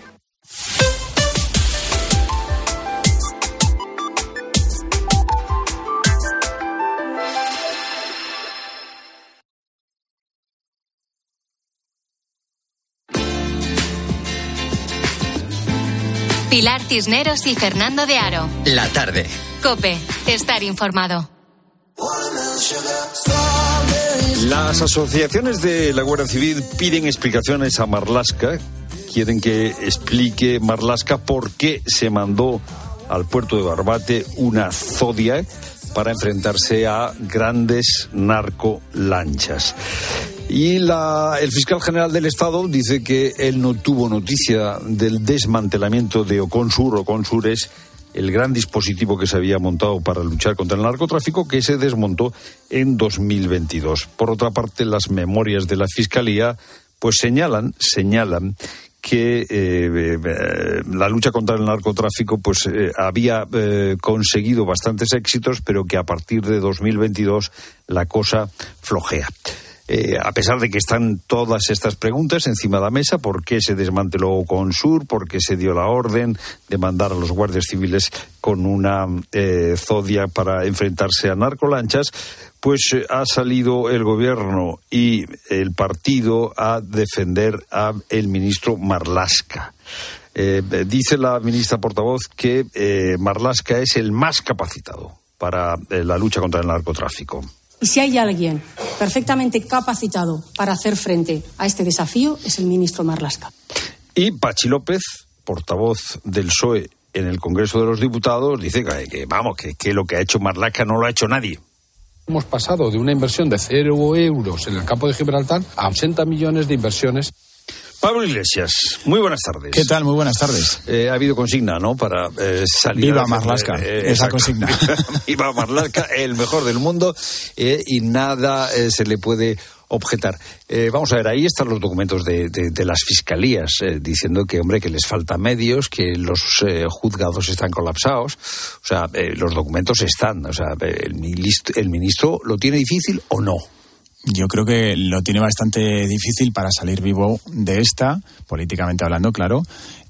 Pilar Cisneros y Fernando de Aro. La tarde. Cope, estar informado. Las asociaciones de la Guardia Civil piden explicaciones a Marlasca. Quieren que explique Marlasca por qué se mandó al puerto de Barbate una Zodiac para enfrentarse a grandes narcolanchas. Y la- el fiscal general del Estado dice que él no tuvo noticia del desmantelamiento de Oconsur. Oconsur es el gran dispositivo que se había montado para luchar contra el narcotráfico que se desmontó en 2022. Por otra parte, las memorias de la Fiscalía pues señalan, señalan que eh, eh, la lucha contra el narcotráfico pues eh, había conseguido bastantes éxitos, pero que a partir de 2022 la cosa flojea. Eh, a pesar de que están todas estas preguntas encima de la mesa, ¿por qué se desmanteló Consur? ¿Por qué se dio la orden de mandar a los guardias civiles con una eh, zodia para enfrentarse a narcolanchas? Pues eh, ha salido el gobierno y el partido a defender a el ministro Marlasca. Dice la ministra portavoz que eh, Marlasca es el más capacitado para la lucha contra el narcotráfico. Y si hay alguien perfectamente capacitado para hacer frente a este desafío, es el ministro Marlasca. Y Pachi López, portavoz del PSOE en el Congreso de los Diputados, dice que, que, vamos, que, que lo que ha hecho Marlaska no lo ha hecho nadie. Hemos pasado de una inversión de cero euros en el campo de Gibraltar a 80 millones de inversiones. Pablo Iglesias, muy buenas tardes. ¿Qué tal? Muy buenas tardes. Eh, ha habido consigna, ¿no? Para eh, salir. Viva Marlaska, eh, esa consigna. Viva Marlaska, el mejor del mundo, eh, y nada se le puede objetar. Eh, vamos a ver, ahí están los documentos de, de- de las fiscalías eh, diciendo que, hombre, que les falta medios, que los eh, juzgados están colapsados. O sea, los documentos están. O sea, el ministro lo tiene difícil o no. Yo creo que lo tiene bastante difícil para salir vivo de esta, políticamente hablando, claro,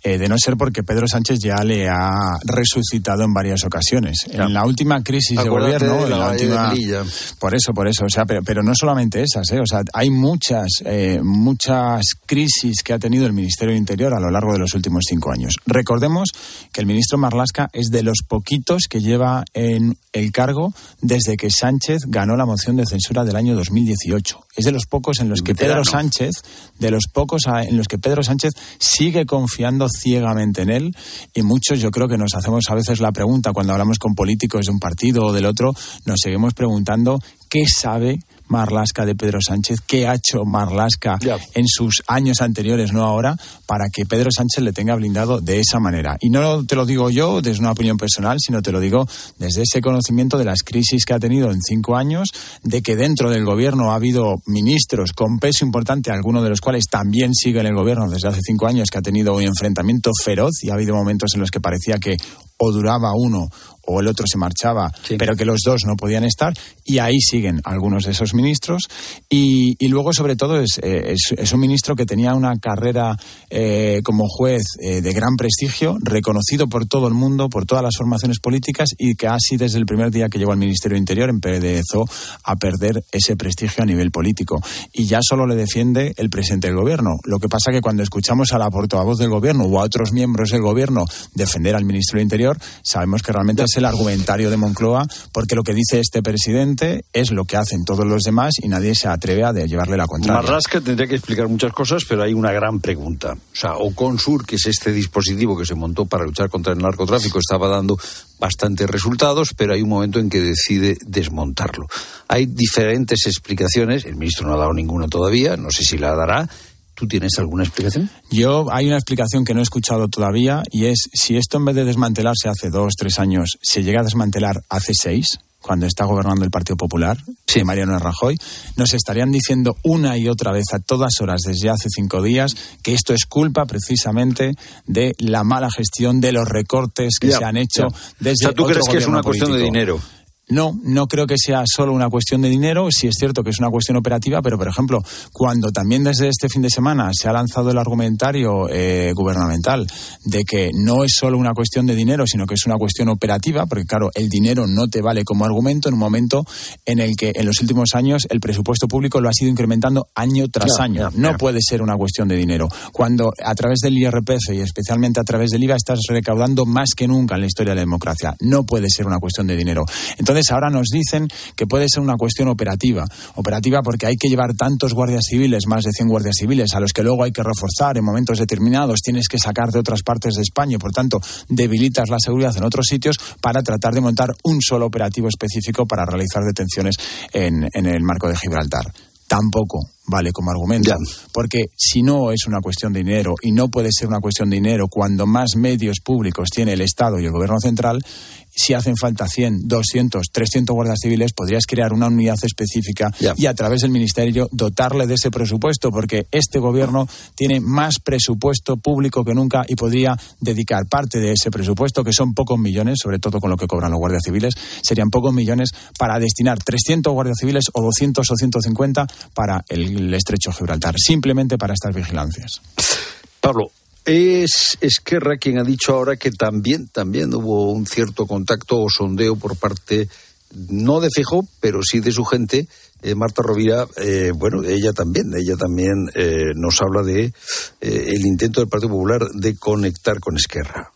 eh, de no ser porque Pedro Sánchez ya le ha resucitado en varias ocasiones. En la última crisis de gobierno, de la en la Valle de última, por eso, por eso, o sea, pero, pero no solamente esas, ¿eh? o sea, hay muchas, eh, muchas crisis que ha tenido el Ministerio del Interior a lo largo de los últimos cinco años. Recordemos que el ministro Marlasca es de los poquitos que lleva en el cargo desde que Sánchez ganó la moción de censura del año 2018. Es de los pocos en los que Pedro. Sánchez, de los pocos en los que Pedro Sánchez sigue confiando ciegamente en él y muchos yo creo que nos hacemos a veces la pregunta cuando hablamos con políticos de un partido o del otro, nos seguimos preguntando qué sabe Marlasca de Pedro Sánchez, qué ha hecho Marlasca en sus años anteriores, no ahora, para que Pedro Sánchez le tenga blindado de esa manera. Y no te lo digo yo desde una opinión personal, sino te lo digo desde ese conocimiento de las crisis que ha tenido en cinco años, de que dentro del gobierno ha habido ministros con peso importante, algunos de los cuales también siguen el gobierno desde hace cinco años, que ha tenido un enfrentamiento feroz y ha habido momentos en los que parecía que o duraba uno o el otro se marchaba, pero que los dos no podían estar, y ahí siguen algunos de esos ministros. Y, luego, sobre todo, es, eh, es, un ministro que tenía una carrera eh, como juez eh, de gran prestigio, reconocido por todo el mundo, por todas las formaciones políticas, y que así desde el primer día que llegó al Ministerio Interior empezó a perder ese prestigio a nivel político. Y ya solo le defiende el presidente del gobierno. Lo que pasa que cuando escuchamos a la portavoz del gobierno o a otros miembros del gobierno defender al ministro del Interior, sabemos que realmente es el argumentario de Moncloa, porque lo que dice este presidente es lo que hacen todos los demás y nadie se atreve a llevarle la contraria. Marrasca tendría que explicar muchas cosas, pero hay una gran pregunta. O sea, Oconsur, que es este dispositivo que se montó para luchar contra el narcotráfico, estaba dando bastantes resultados, pero hay un momento en que decide desmontarlo. Hay diferentes explicaciones, el ministro no ha dado ninguna todavía, no sé si la dará, ¿Tú tienes alguna explicación? Yo hay una explicación que no he escuchado todavía y es si esto en vez de desmantelarse hace dos, tres años, se llega a desmantelar hace seis, cuando está gobernando el Partido Popular, sí. Mariano Rajoy, nos estarían diciendo una y otra vez a todas horas desde hace cinco días que esto es culpa precisamente de la mala gestión, de los recortes que se han hecho desde. O sea, ¿tú crees que es una cuestión de dinero? No, no creo que sea solo una cuestión de dinero, sí es cierto que es una cuestión operativa, pero por ejemplo, cuando también desde este fin de semana se ha lanzado el argumentario eh, gubernamental de que no es solo una cuestión de dinero, sino que es una cuestión operativa, porque claro, el dinero no te vale como argumento en un momento en el que en los últimos años el presupuesto público lo ha sido incrementando año tras año. no puede ser una cuestión de dinero. Cuando a través del IRPF y especialmente a través del IVA estás recaudando más que nunca en la historia de la democracia, no puede ser una cuestión de dinero. Entonces, ahora nos dicen que puede ser una cuestión operativa. Operativa porque hay que llevar tantos guardias civiles, más de 100 guardias civiles, a los que luego hay que reforzar en momentos determinados, tienes que sacar de otras partes de España y por tanto debilitas la seguridad en otros sitios para tratar de montar un solo operativo específico para realizar detenciones en, en el marco de Gibraltar tampoco vale como argumento. Porque si no es una cuestión de dinero y no puede ser una cuestión de dinero cuando más medios públicos tiene el Estado y el Gobierno central, si hacen falta 100, 200, 300 guardias civiles, podrías crear una unidad específica y a través del Ministerio dotarle de ese presupuesto, porque este Gobierno tiene más presupuesto público que nunca y podría dedicar parte de ese presupuesto, que son pocos millones, sobre todo con lo que cobran los guardias civiles, serían pocos millones para destinar 300 guardias civiles o 200 o 150 para el estrecho Gibraltar, simplemente para estas vigilancias. Pablo, es Esquerra quien ha dicho ahora que también, también hubo un cierto contacto o sondeo por parte, no de Fijo, pero sí de su gente. Eh, Marta Rovira, eh, bueno, ella también, ella también eh, nos habla de el intento del Partido Popular de conectar con Esquerra.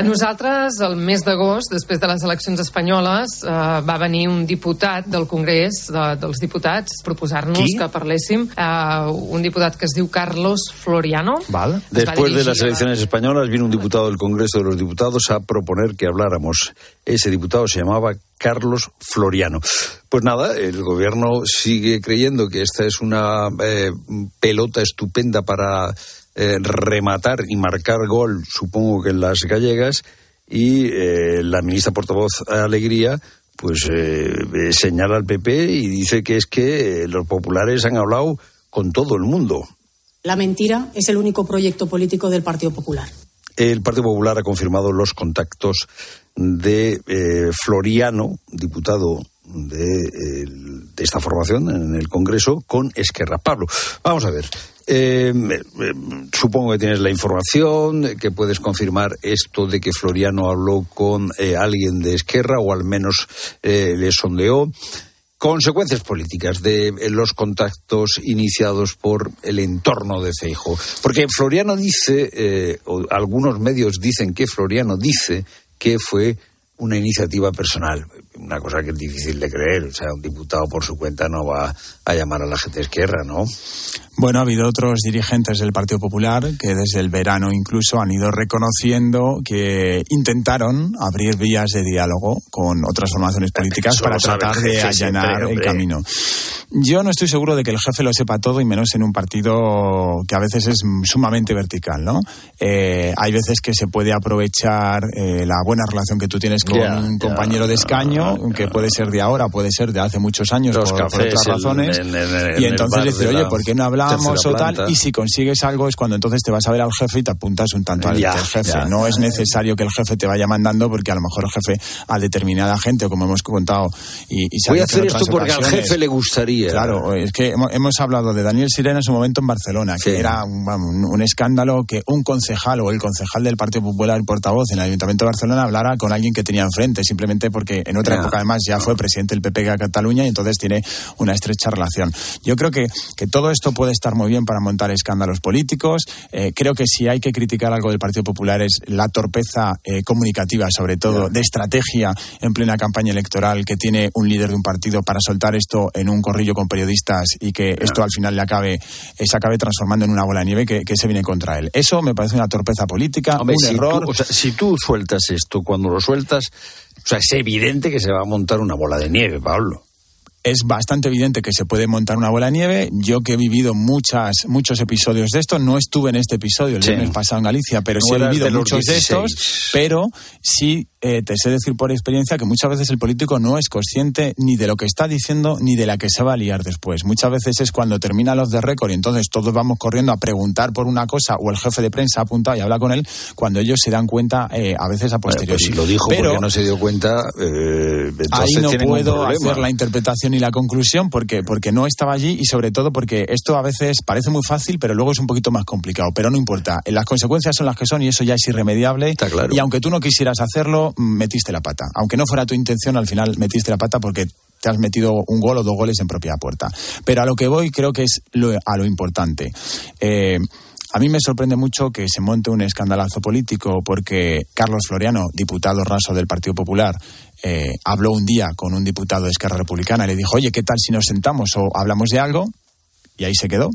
A nosaltres, el mes d'agost, després de les eleccions espanyoles, eh, va venir un diputat del Congrés de, dels Diputats proposar-nos que parléssim. Eh, un diputat que es diu Carlos Floriano. Vale. Después de las elecciones españolas vino un diputado del Congreso de los Diputados a proponer que habláramos. Ese diputado se llamaba Carlos Floriano. Pues nada, el gobierno sigue creyendo que esta es una eh, pelota estupenda para eh, rematar y marcar gol, supongo que en las gallegas, y eh, la ministra portavoz Alegría pues eh, señala al PP y dice que es que los populares han hablado con todo el mundo. La mentira es el único proyecto político del Partido Popular. El Partido Popular ha confirmado los contactos de Floriano, diputado de, esta formación en el Congreso, con Esquerra. Pablo, vamos a ver. Eh, eh, supongo que tienes la información, que puedes confirmar esto de que Floriano habló con eh, alguien de Esquerra o al menos le sondeó. Consecuencias políticas de los contactos iniciados por el entorno de Feijo. Porque Floriano dice, o algunos medios dicen que Floriano dice que fue una iniciativa personal. Una cosa que es difícil de creer. O sea, un diputado por su cuenta no va a llamar a la gente izquierda, ¿no? Bueno, ha habido otros dirigentes del Partido Popular que desde el verano incluso han ido reconociendo que intentaron abrir vías de diálogo con otras formaciones políticas para tratar de allanar el camino. Yo no estoy seguro de que el jefe lo sepa todo y menos en un partido que a veces es sumamente vertical, ¿no? Eh, hay veces que se puede aprovechar eh, la buena relación que tú tienes con un compañero de escaño, que puede ser de ahora, puede ser de hace muchos años por, por, otras razones, y entonces decir, oye, ¿por qué no hablamos o tal? Y si consigues algo es cuando entonces te vas a ver al jefe y te apuntas un tanto al jefe. no es necesario que el jefe te vaya mandando porque a lo mejor el jefe a determinada gente, como hemos contado, y, y Voy a hacer esto porque al jefe le gustaría. Claro, es que hemos, hablado de Daniel Sirena en su momento en Barcelona, que era un, un, escándalo que un concejal o el concejal del Partido Popular portavoz en el Ayuntamiento de Barcelona hablara con alguien que tenía enfrente, simplemente porque en otra época además ya fue presidente del PP de Cataluña y entonces tiene una estrecha relación. Yo creo que, que todo esto puede estar muy bien para montar escándalos políticos. Eh, creo que si hay que criticar algo del Partido Popular es la torpeza eh, comunicativa, sobre todo de estrategia en plena campaña electoral que tiene un líder de un partido para soltar esto en un corrillo con periodistas y que esto al final le acabe, eh, se acabe transformando en una bola de nieve que, se viene contra él. Eso me parece una torpeza política, un error. o sea, si tú sueltas esto, cuando lo sueltas, o sea, es evidente que se va a montar una bola de nieve, Pablo. Es bastante evidente que se puede montar una bola de nieve. Yo que he vivido muchas, muchos episodios de esto, no estuve en este episodio el viernes pasado en Galicia, pero sí he vivido muchos de estos, pero sí eh, te sé decir por experiencia que muchas veces el político no es consciente ni de lo que está diciendo ni de la que se va a liar después. Muchas veces es cuando termina los de récord y entonces todos vamos corriendo a preguntar por una cosa o el jefe de prensa apunta y habla con él cuando ellos se dan cuenta eh, a veces a pues posteriori. si lo dijo pero porque no se dio cuenta, eh, ahí no puedo hacer la interpretación y la conclusión porque, porque no estaba allí y sobre todo porque esto a veces parece muy fácil pero luego es un poquito más complicado. Pero no importa, las consecuencias son las que son y eso ya es irremediable. Y aunque tú no quisieras hacerlo, metiste la pata. Aunque no fuera tu intención, al final metiste la pata porque te has metido un gol o dos goles en propia puerta. Pero a lo que voy creo que es a lo importante. Eh, a mí me sorprende mucho que se monte un escandalazo político porque Carlos Floriano, diputado raso del Partido Popular, eh, habló un día con un diputado de Esquerra Republicana y le dijo, oye, ¿qué tal si nos sentamos o hablamos de algo? Y ahí se quedó,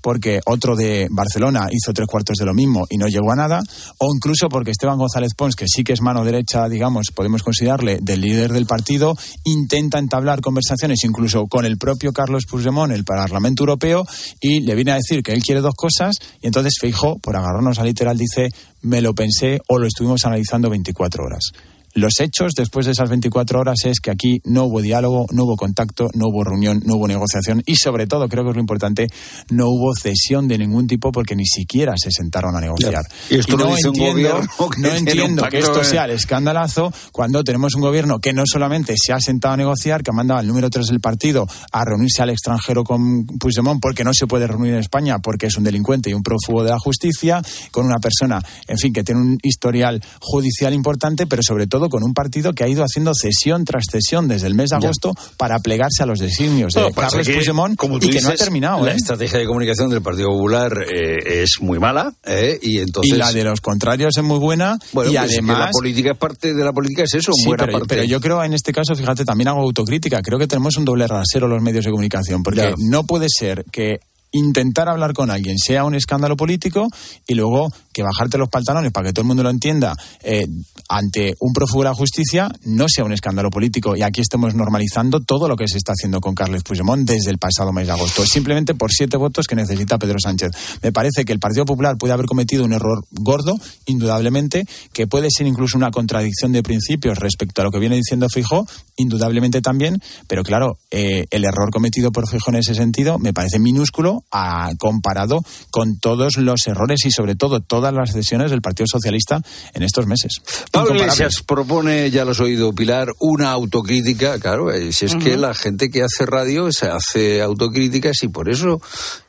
porque otro de Barcelona hizo tres cuartos de lo mismo y no llegó a nada, o incluso porque Esteban González Pons, que sí que es mano derecha, digamos, podemos considerarle del líder del partido, intenta entablar conversaciones incluso con el propio Carlos Puigdemont, el Parlamento Europeo, y le viene a decir que él quiere dos cosas, y entonces Feijó, por agarrarnos a literal, dice, me lo pensé o lo estuvimos analizando 24 horas. Los hechos después de esas 24 horas es que aquí no hubo diálogo, no hubo contacto, no hubo reunión, no hubo negociación y sobre todo, creo que es lo importante, no hubo cesión de ningún tipo porque ni siquiera se sentaron a negociar. Y esto no entiendo, que no entiendo que esto sea el escandalazo cuando tenemos un gobierno que no solamente se ha sentado a negociar, que ha mandado al número 3 del partido a reunirse al extranjero con Puigdemont porque no se puede reunir en España porque es un delincuente y un prófugo de la justicia, con una persona, en fin, que tiene un historial judicial importante, pero sobre todo con un partido que ha ido haciendo cesión tras cesión desde el mes de agosto para plegarse a los designios de Carlos Puigdemont y que no ha terminado. La ¿eh? estrategia de comunicación del Partido Popular eh, es muy mala ¿eh? y entonces y la de los contrarios es muy buena y pues además la política es parte de la política es eso, buena pero, parte. pero yo creo en este caso, fíjate, también hago autocrítica. Creo que tenemos un doble rasero los medios de comunicación porque no puede ser que intentar hablar con alguien sea un escándalo político y luego que bajarte los pantalones para que todo el mundo lo entienda eh, ante un prófugo de la justicia no sea un escándalo político y aquí estamos normalizando todo lo que se está haciendo con Carles Puigdemont desde el pasado mes de agosto, simplemente por siete votos que necesita Pedro Sánchez. Me parece que el Partido Popular puede haber cometido un error gordo, indudablemente, que puede ser incluso una contradicción de principios respecto a lo que viene diciendo Fijo, indudablemente también, pero claro, eh, el error cometido por Fijo en ese sentido me parece minúsculo a, comparado con todos los errores y sobre todo todas las decisiones del Partido Socialista en estos meses. Pablo Iglesias propone, ya lo has oído Pilar, una autocrítica, claro, eh, si es que la gente que hace radio se hace autocríticas y por eso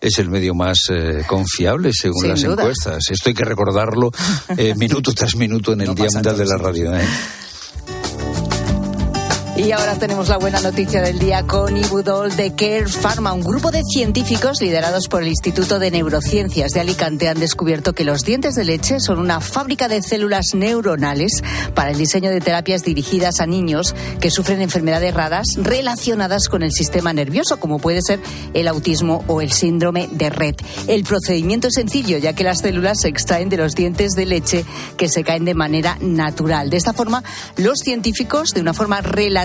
es el medio más eh, confiable según las encuestas. Esto hay que recordarlo minuto tras minuto en el Día Mundial de la Radio. Y ahora tenemos la buena noticia del día con Ibudol de Care Pharma. Un grupo de científicos liderados por el Instituto de Neurociencias de Alicante han descubierto que los dientes de leche son una fábrica de células neuronales para el diseño de terapias dirigidas a niños que sufren enfermedades raras relacionadas con el sistema nervioso, como puede ser el autismo o el síndrome de Red. El procedimiento es sencillo, ya que las células se extraen de los dientes de leche que se caen de manera natural. De esta forma, los científicos, de una forma relativa,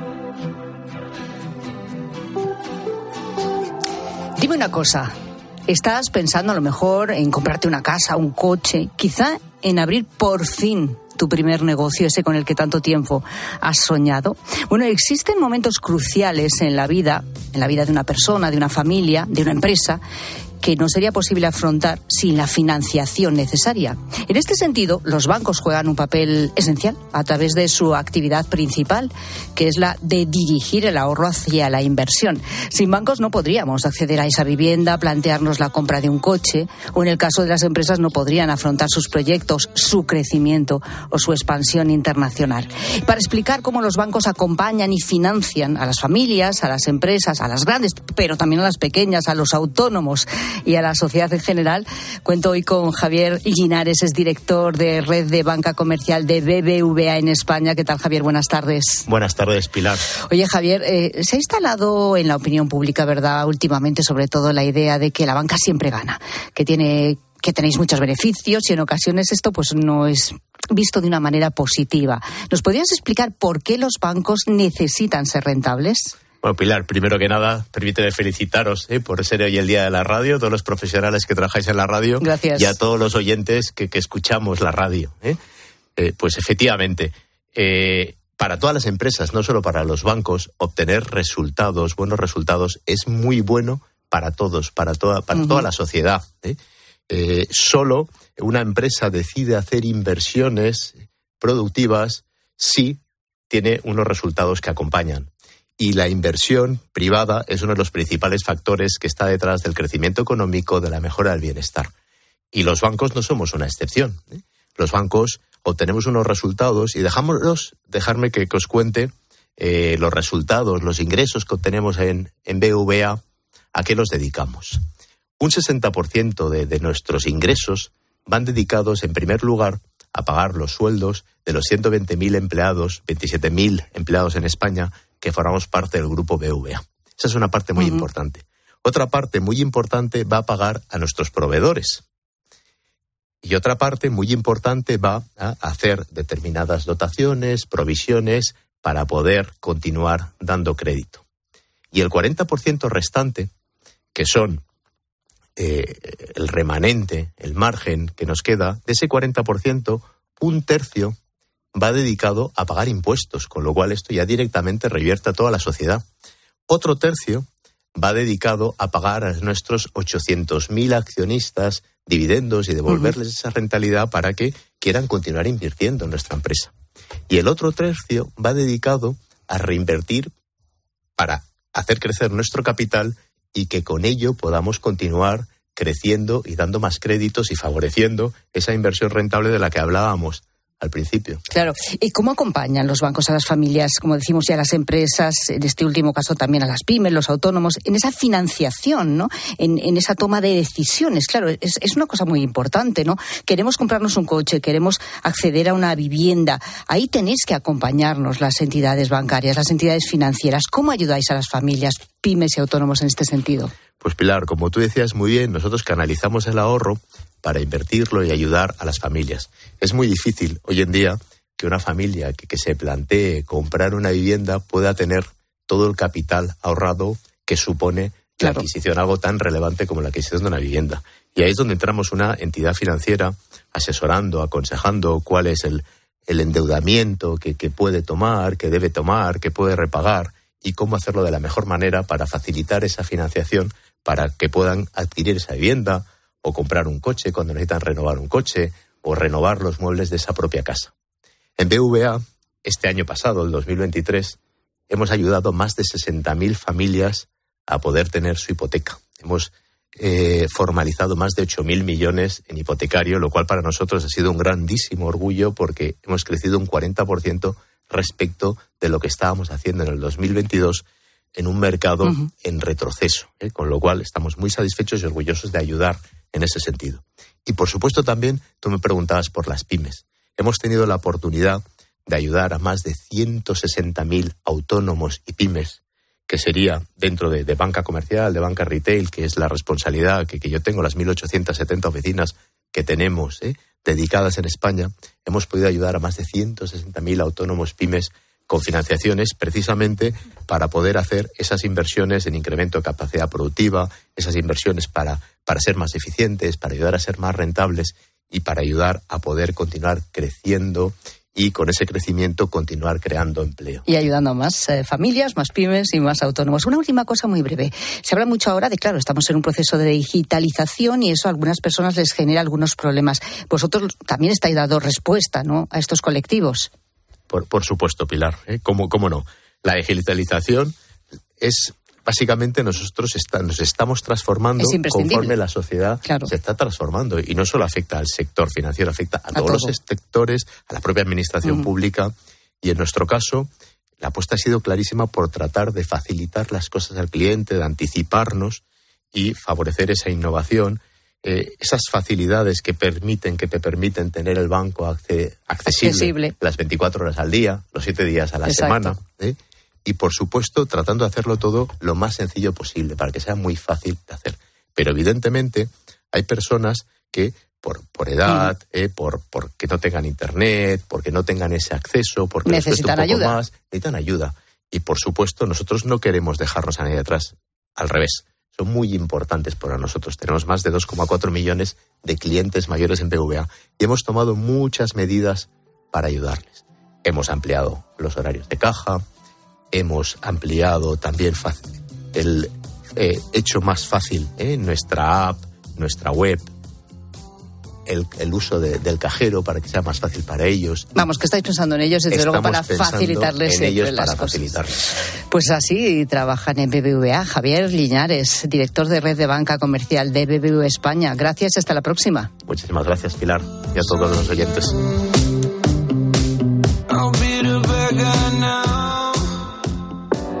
Dime una cosa. ¿Estás pensando a lo mejor en comprarte una casa, un coche, quizá en abrir por fin tu primer negocio, ese con el que tanto tiempo has soñado? Bueno, existen momentos cruciales en la vida, en la vida de una persona, de una familia, de una empresa, que no sería posible afrontar sin la financiación necesaria. En este sentido, los bancos juegan un papel esencial a través de su actividad principal, que es la de dirigir el ahorro hacia la inversión. Sin bancos no podríamos acceder a esa vivienda, plantearnos la compra de un coche, o en el caso de las empresas no podrían afrontar sus proyectos, su crecimiento o su expansión internacional. Para explicar cómo los bancos acompañan y financian a las familias, a las empresas, a las grandes, pero también a las pequeñas, a los autónomos, y a la sociedad en general. Cuento hoy con Javier Linares, es director de Red de Banca Comercial de BBVA en España. ¿Qué tal, Javier? Buenas tardes. Buenas tardes, Pilar. Oye, Javier, eh, se ha instalado en la opinión pública, ¿verdad? Últimamente, sobre todo, la idea de que la banca siempre gana, que tiene que tenéis muchos beneficios y en ocasiones esto pues no es visto de una manera positiva. ¿Nos podrías explicar por qué los bancos necesitan ser rentables? Bueno, Pilar, primero que nada, permíteme felicitaros ¿eh? por ser hoy el día de la radio, todos los profesionales que trabajáis en la radio Gracias. y a todos los oyentes que, que escuchamos la radio. ¿eh? Eh, pues efectivamente, para todas las empresas, no solo para los bancos, obtener resultados, buenos resultados, es muy bueno para todos, para toda, para toda la sociedad. solo una empresa decide hacer inversiones productivas si tiene unos resultados que acompañan. Y la inversión privada es uno de los principales factores que está detrás del crecimiento económico, de la mejora del bienestar. Y los bancos no somos una excepción. ¿eh? Los bancos obtenemos unos resultados y dejámoslos, dejarme que, os cuente eh, los resultados, los ingresos que obtenemos en, en BVA, a qué los dedicamos. Un 60% de, de nuestros ingresos van dedicados, en primer lugar, a pagar los sueldos de los 120.000 empleados, 27.000 empleados en España, que formamos parte del grupo BVA. Esa es una parte muy importante. Otra parte muy importante va a pagar a nuestros proveedores. Y otra parte muy importante va a hacer determinadas dotaciones, provisiones, para poder continuar dando crédito. Y el 40% restante, que son eh, el remanente, el margen que nos queda, de ese 40%, un tercio va dedicado a pagar impuestos, con lo cual esto ya directamente revierte a toda la sociedad. Otro tercio va dedicado a pagar a nuestros 800.000 accionistas dividendos y devolverles esa rentabilidad para que quieran continuar invirtiendo en nuestra empresa. Y el otro tercio va dedicado a reinvertir para hacer crecer nuestro capital y que con ello podamos continuar creciendo y dando más créditos y favoreciendo esa inversión rentable de la que hablábamos al principio. Claro. ¿Y cómo acompañan los bancos a las familias, como decimos, y a las empresas, en este último caso también a las pymes, los autónomos, en esa financiación, ¿no? En, en esa toma de decisiones. Claro, es, es una cosa muy importante, ¿no? Queremos comprarnos un coche, queremos acceder a una vivienda. Ahí tenéis que acompañarnos las entidades bancarias, las entidades financieras. ¿Cómo ayudáis a las familias, pymes y autónomos en este sentido? Pues Pilar, como tú decías muy bien, nosotros canalizamos el ahorro para invertirlo y ayudar a las familias. Es muy difícil hoy en día que una familia que, que se plantee comprar una vivienda pueda tener todo el capital ahorrado que supone la adquisición, algo tan relevante como la adquisición de una vivienda. Y ahí es donde entramos una entidad financiera asesorando, aconsejando cuál es el, el endeudamiento que, que puede tomar, que debe tomar, que puede repagar y cómo hacerlo de la mejor manera para facilitar esa financiación para que puedan adquirir esa vivienda o comprar un coche cuando necesitan renovar un coche o renovar los muebles de esa propia casa. En BVA, este año pasado, el 2023, hemos ayudado a más de 60.000 familias a poder tener su hipoteca. Hemos eh, formalizado más de 8.000 millones en hipotecario, lo cual para nosotros ha sido un grandísimo orgullo porque hemos crecido un 40% respecto de lo que estábamos haciendo en el 2022 en un mercado en retroceso, ¿eh? con lo cual estamos muy satisfechos y orgullosos de ayudar en ese sentido. Y por supuesto también tú me preguntabas por las pymes. Hemos tenido la oportunidad de ayudar a más de 160.000 autónomos y pymes, que sería dentro de, banca comercial, de banca retail, que es la responsabilidad que, yo tengo, las 1.870 oficinas que tenemos ¿eh? dedicadas en España, hemos podido ayudar a más de 160.000 autónomos pymes con financiaciones precisamente para poder hacer esas inversiones en incremento de capacidad productiva, esas inversiones para, para ser más eficientes, para ayudar a ser más rentables y para ayudar a poder continuar creciendo y con ese crecimiento continuar creando empleo. Y ayudando a más eh, familias, más pymes y más autónomos. Una última cosa muy breve. Se habla mucho ahora de, claro, estamos en un proceso de digitalización y eso a algunas personas les genera algunos problemas. Vosotros también estáis dando respuesta ¿no? a estos colectivos. Por, supuesto, Pilar. ¿eh? ¿Cómo, ¿Cómo no? La digitalización es básicamente nosotros nos estamos transformando conforme la sociedad se está transformando y no solo afecta al sector financiero, afecta a, todos los sectores, a la propia administración pública y en nuestro caso la apuesta ha sido clarísima por tratar de facilitar las cosas al cliente, de anticiparnos y favorecer esa innovación eh, esas facilidades que permiten, que te permiten tener el banco accesible, las 24 horas al día, los 7 días a la semana. ¿eh? Y por supuesto, tratando de hacerlo todo lo más sencillo posible, para que sea muy fácil de hacer. Pero evidentemente hay personas que por, por edad, mm. eh, por porque no tengan internet, porque no tengan ese acceso, porque necesitan un poco ayuda. más, necesitan ayuda. Y por supuesto, nosotros no queremos dejarnos a nadie atrás. Al revés, son muy importantes para nosotros. Tenemos más de 2,4 millones de clientes mayores en BVA y hemos tomado muchas medidas para ayudarles. Hemos ampliado los horarios de caja, hemos ampliado también el eh, hecho más fácil ¿eh? nuestra app, nuestra web, el, uso del cajero para que sea más fácil para ellos. Vamos, que estáis pensando en ellos, desde luego, para facilitarles en ellos para facilitarles. Pues así trabajan en BBVA. Javier Liñares, director de red de banca comercial de BBVA España. Gracias, hasta la próxima. Muchísimas gracias, Pilar, y a todos los oyentes.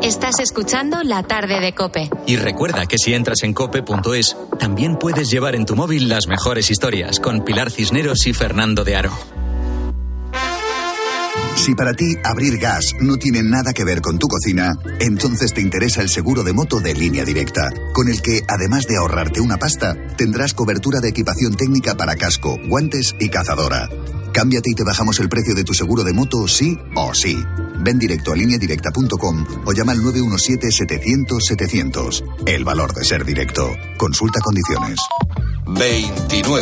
Estás escuchando La tarde de Cope. Y recuerda que si entras en cope.es, también puedes llevar en tu móvil las mejores historias con Pilar Cisneros y Fernando de Aro. Si para ti abrir gas no tiene nada que ver con tu cocina, entonces te interesa el seguro de moto de línea directa, con el que, además de ahorrarte una pasta, tendrás cobertura de equipación técnica para casco, guantes y cazadora. Cámbiate y te bajamos el precio de tu seguro de moto, sí o sí. Ven directo a lineadirecta.com o llama al 917-700-700. El valor de ser directo. Consulta condiciones. 29.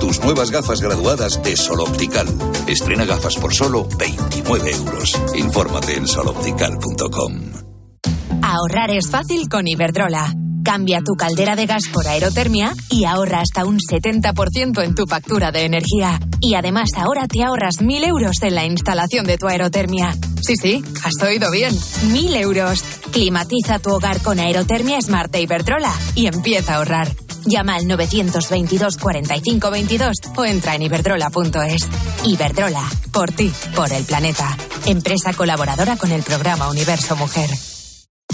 Tus nuevas gafas graduadas de Sol Optical. Estrena gafas por solo 29 euros. Infórmate en soloptical.com. Ahorrar es fácil con Iberdrola. Cambia tu caldera de gas por aerotermia y ahorra hasta un 70% en tu factura de energía. Y además ahora te ahorras 1.000 euros en la instalación de tu aerotermia. Sí, sí, has oído bien. 1.000 euros. Climatiza tu hogar con aerotermia Smart de Iberdrola y empieza a ahorrar. Llama al 922 45 22 o entra en iberdrola.es. Iberdrola, por ti, por el planeta. Empresa colaboradora con el programa Universo Mujer.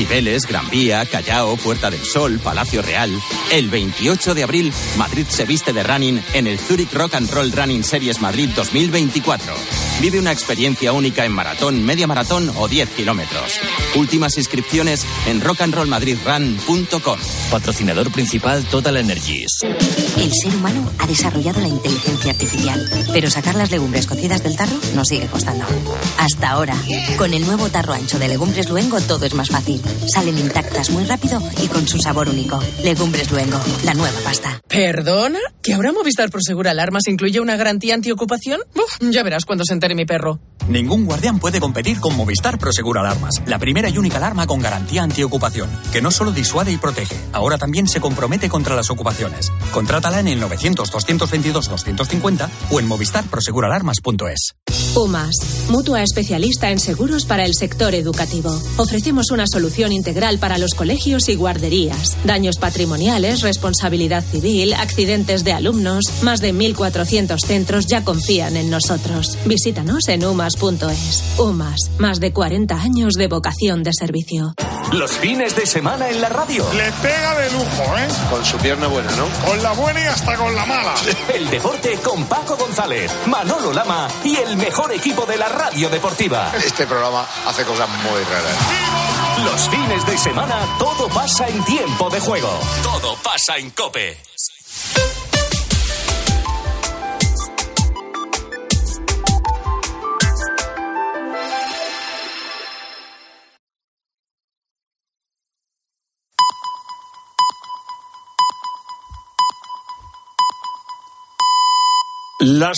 Cibeles, Gran Vía, Callao, Puerta del Sol, Palacio Real. El 28 de abril, Madrid se viste de running en el Zurich Rock and Roll Running Series Madrid 2024. Vive una experiencia única en maratón, media maratón o 10 kilómetros. Últimas inscripciones en rockandrollmadridrun.com. Patrocinador principal Total Energies. El ser humano ha desarrollado la inteligencia artificial, pero sacar las legumbres cocidas del tarro nos sigue costando. Hasta ahora, con el nuevo tarro ancho de Legumbres Luengo todo es más fácil. Salen intactas muy rápido y con su sabor único. Legumbres Luengo, la nueva pasta. ¿Perdona? ¿Que ahora Movistar Prosegur Alarmas incluye una garantía antiocupación? Uf, ya verás cuando se entere mi perro. Ningún guardián puede competir con Movistar Prosegur Alarmas, la primera y única alarma con garantía antiocupación, que no solo disuade y protege, ahora también se compromete contra las ocupaciones. Contrátala en el 900-222-250 o en movistarproseguralarmas.es. UMAS, mutua especialista en seguros para el sector educativo. Ofrecemos una solución integral para los colegios y guarderías. Daños patrimoniales, responsabilidad civil, accidentes de alumnos. Más de 1.400 centros ya confían en nosotros. Visítanos en umas.es. UMAS, más de 40 años de vocación de servicio. Los fines de semana en la radio. Le pega de lujo, ¿eh? Con su pierna buena, ¿no? Con la buena y hasta con la mala. El deporte con Paco González, Manolo Lama y el mejor equipo de la radio deportiva. Este programa hace cosas muy raras. Los fines de semana todo pasa en tiempo de juego. Todo pasa en Cope. Las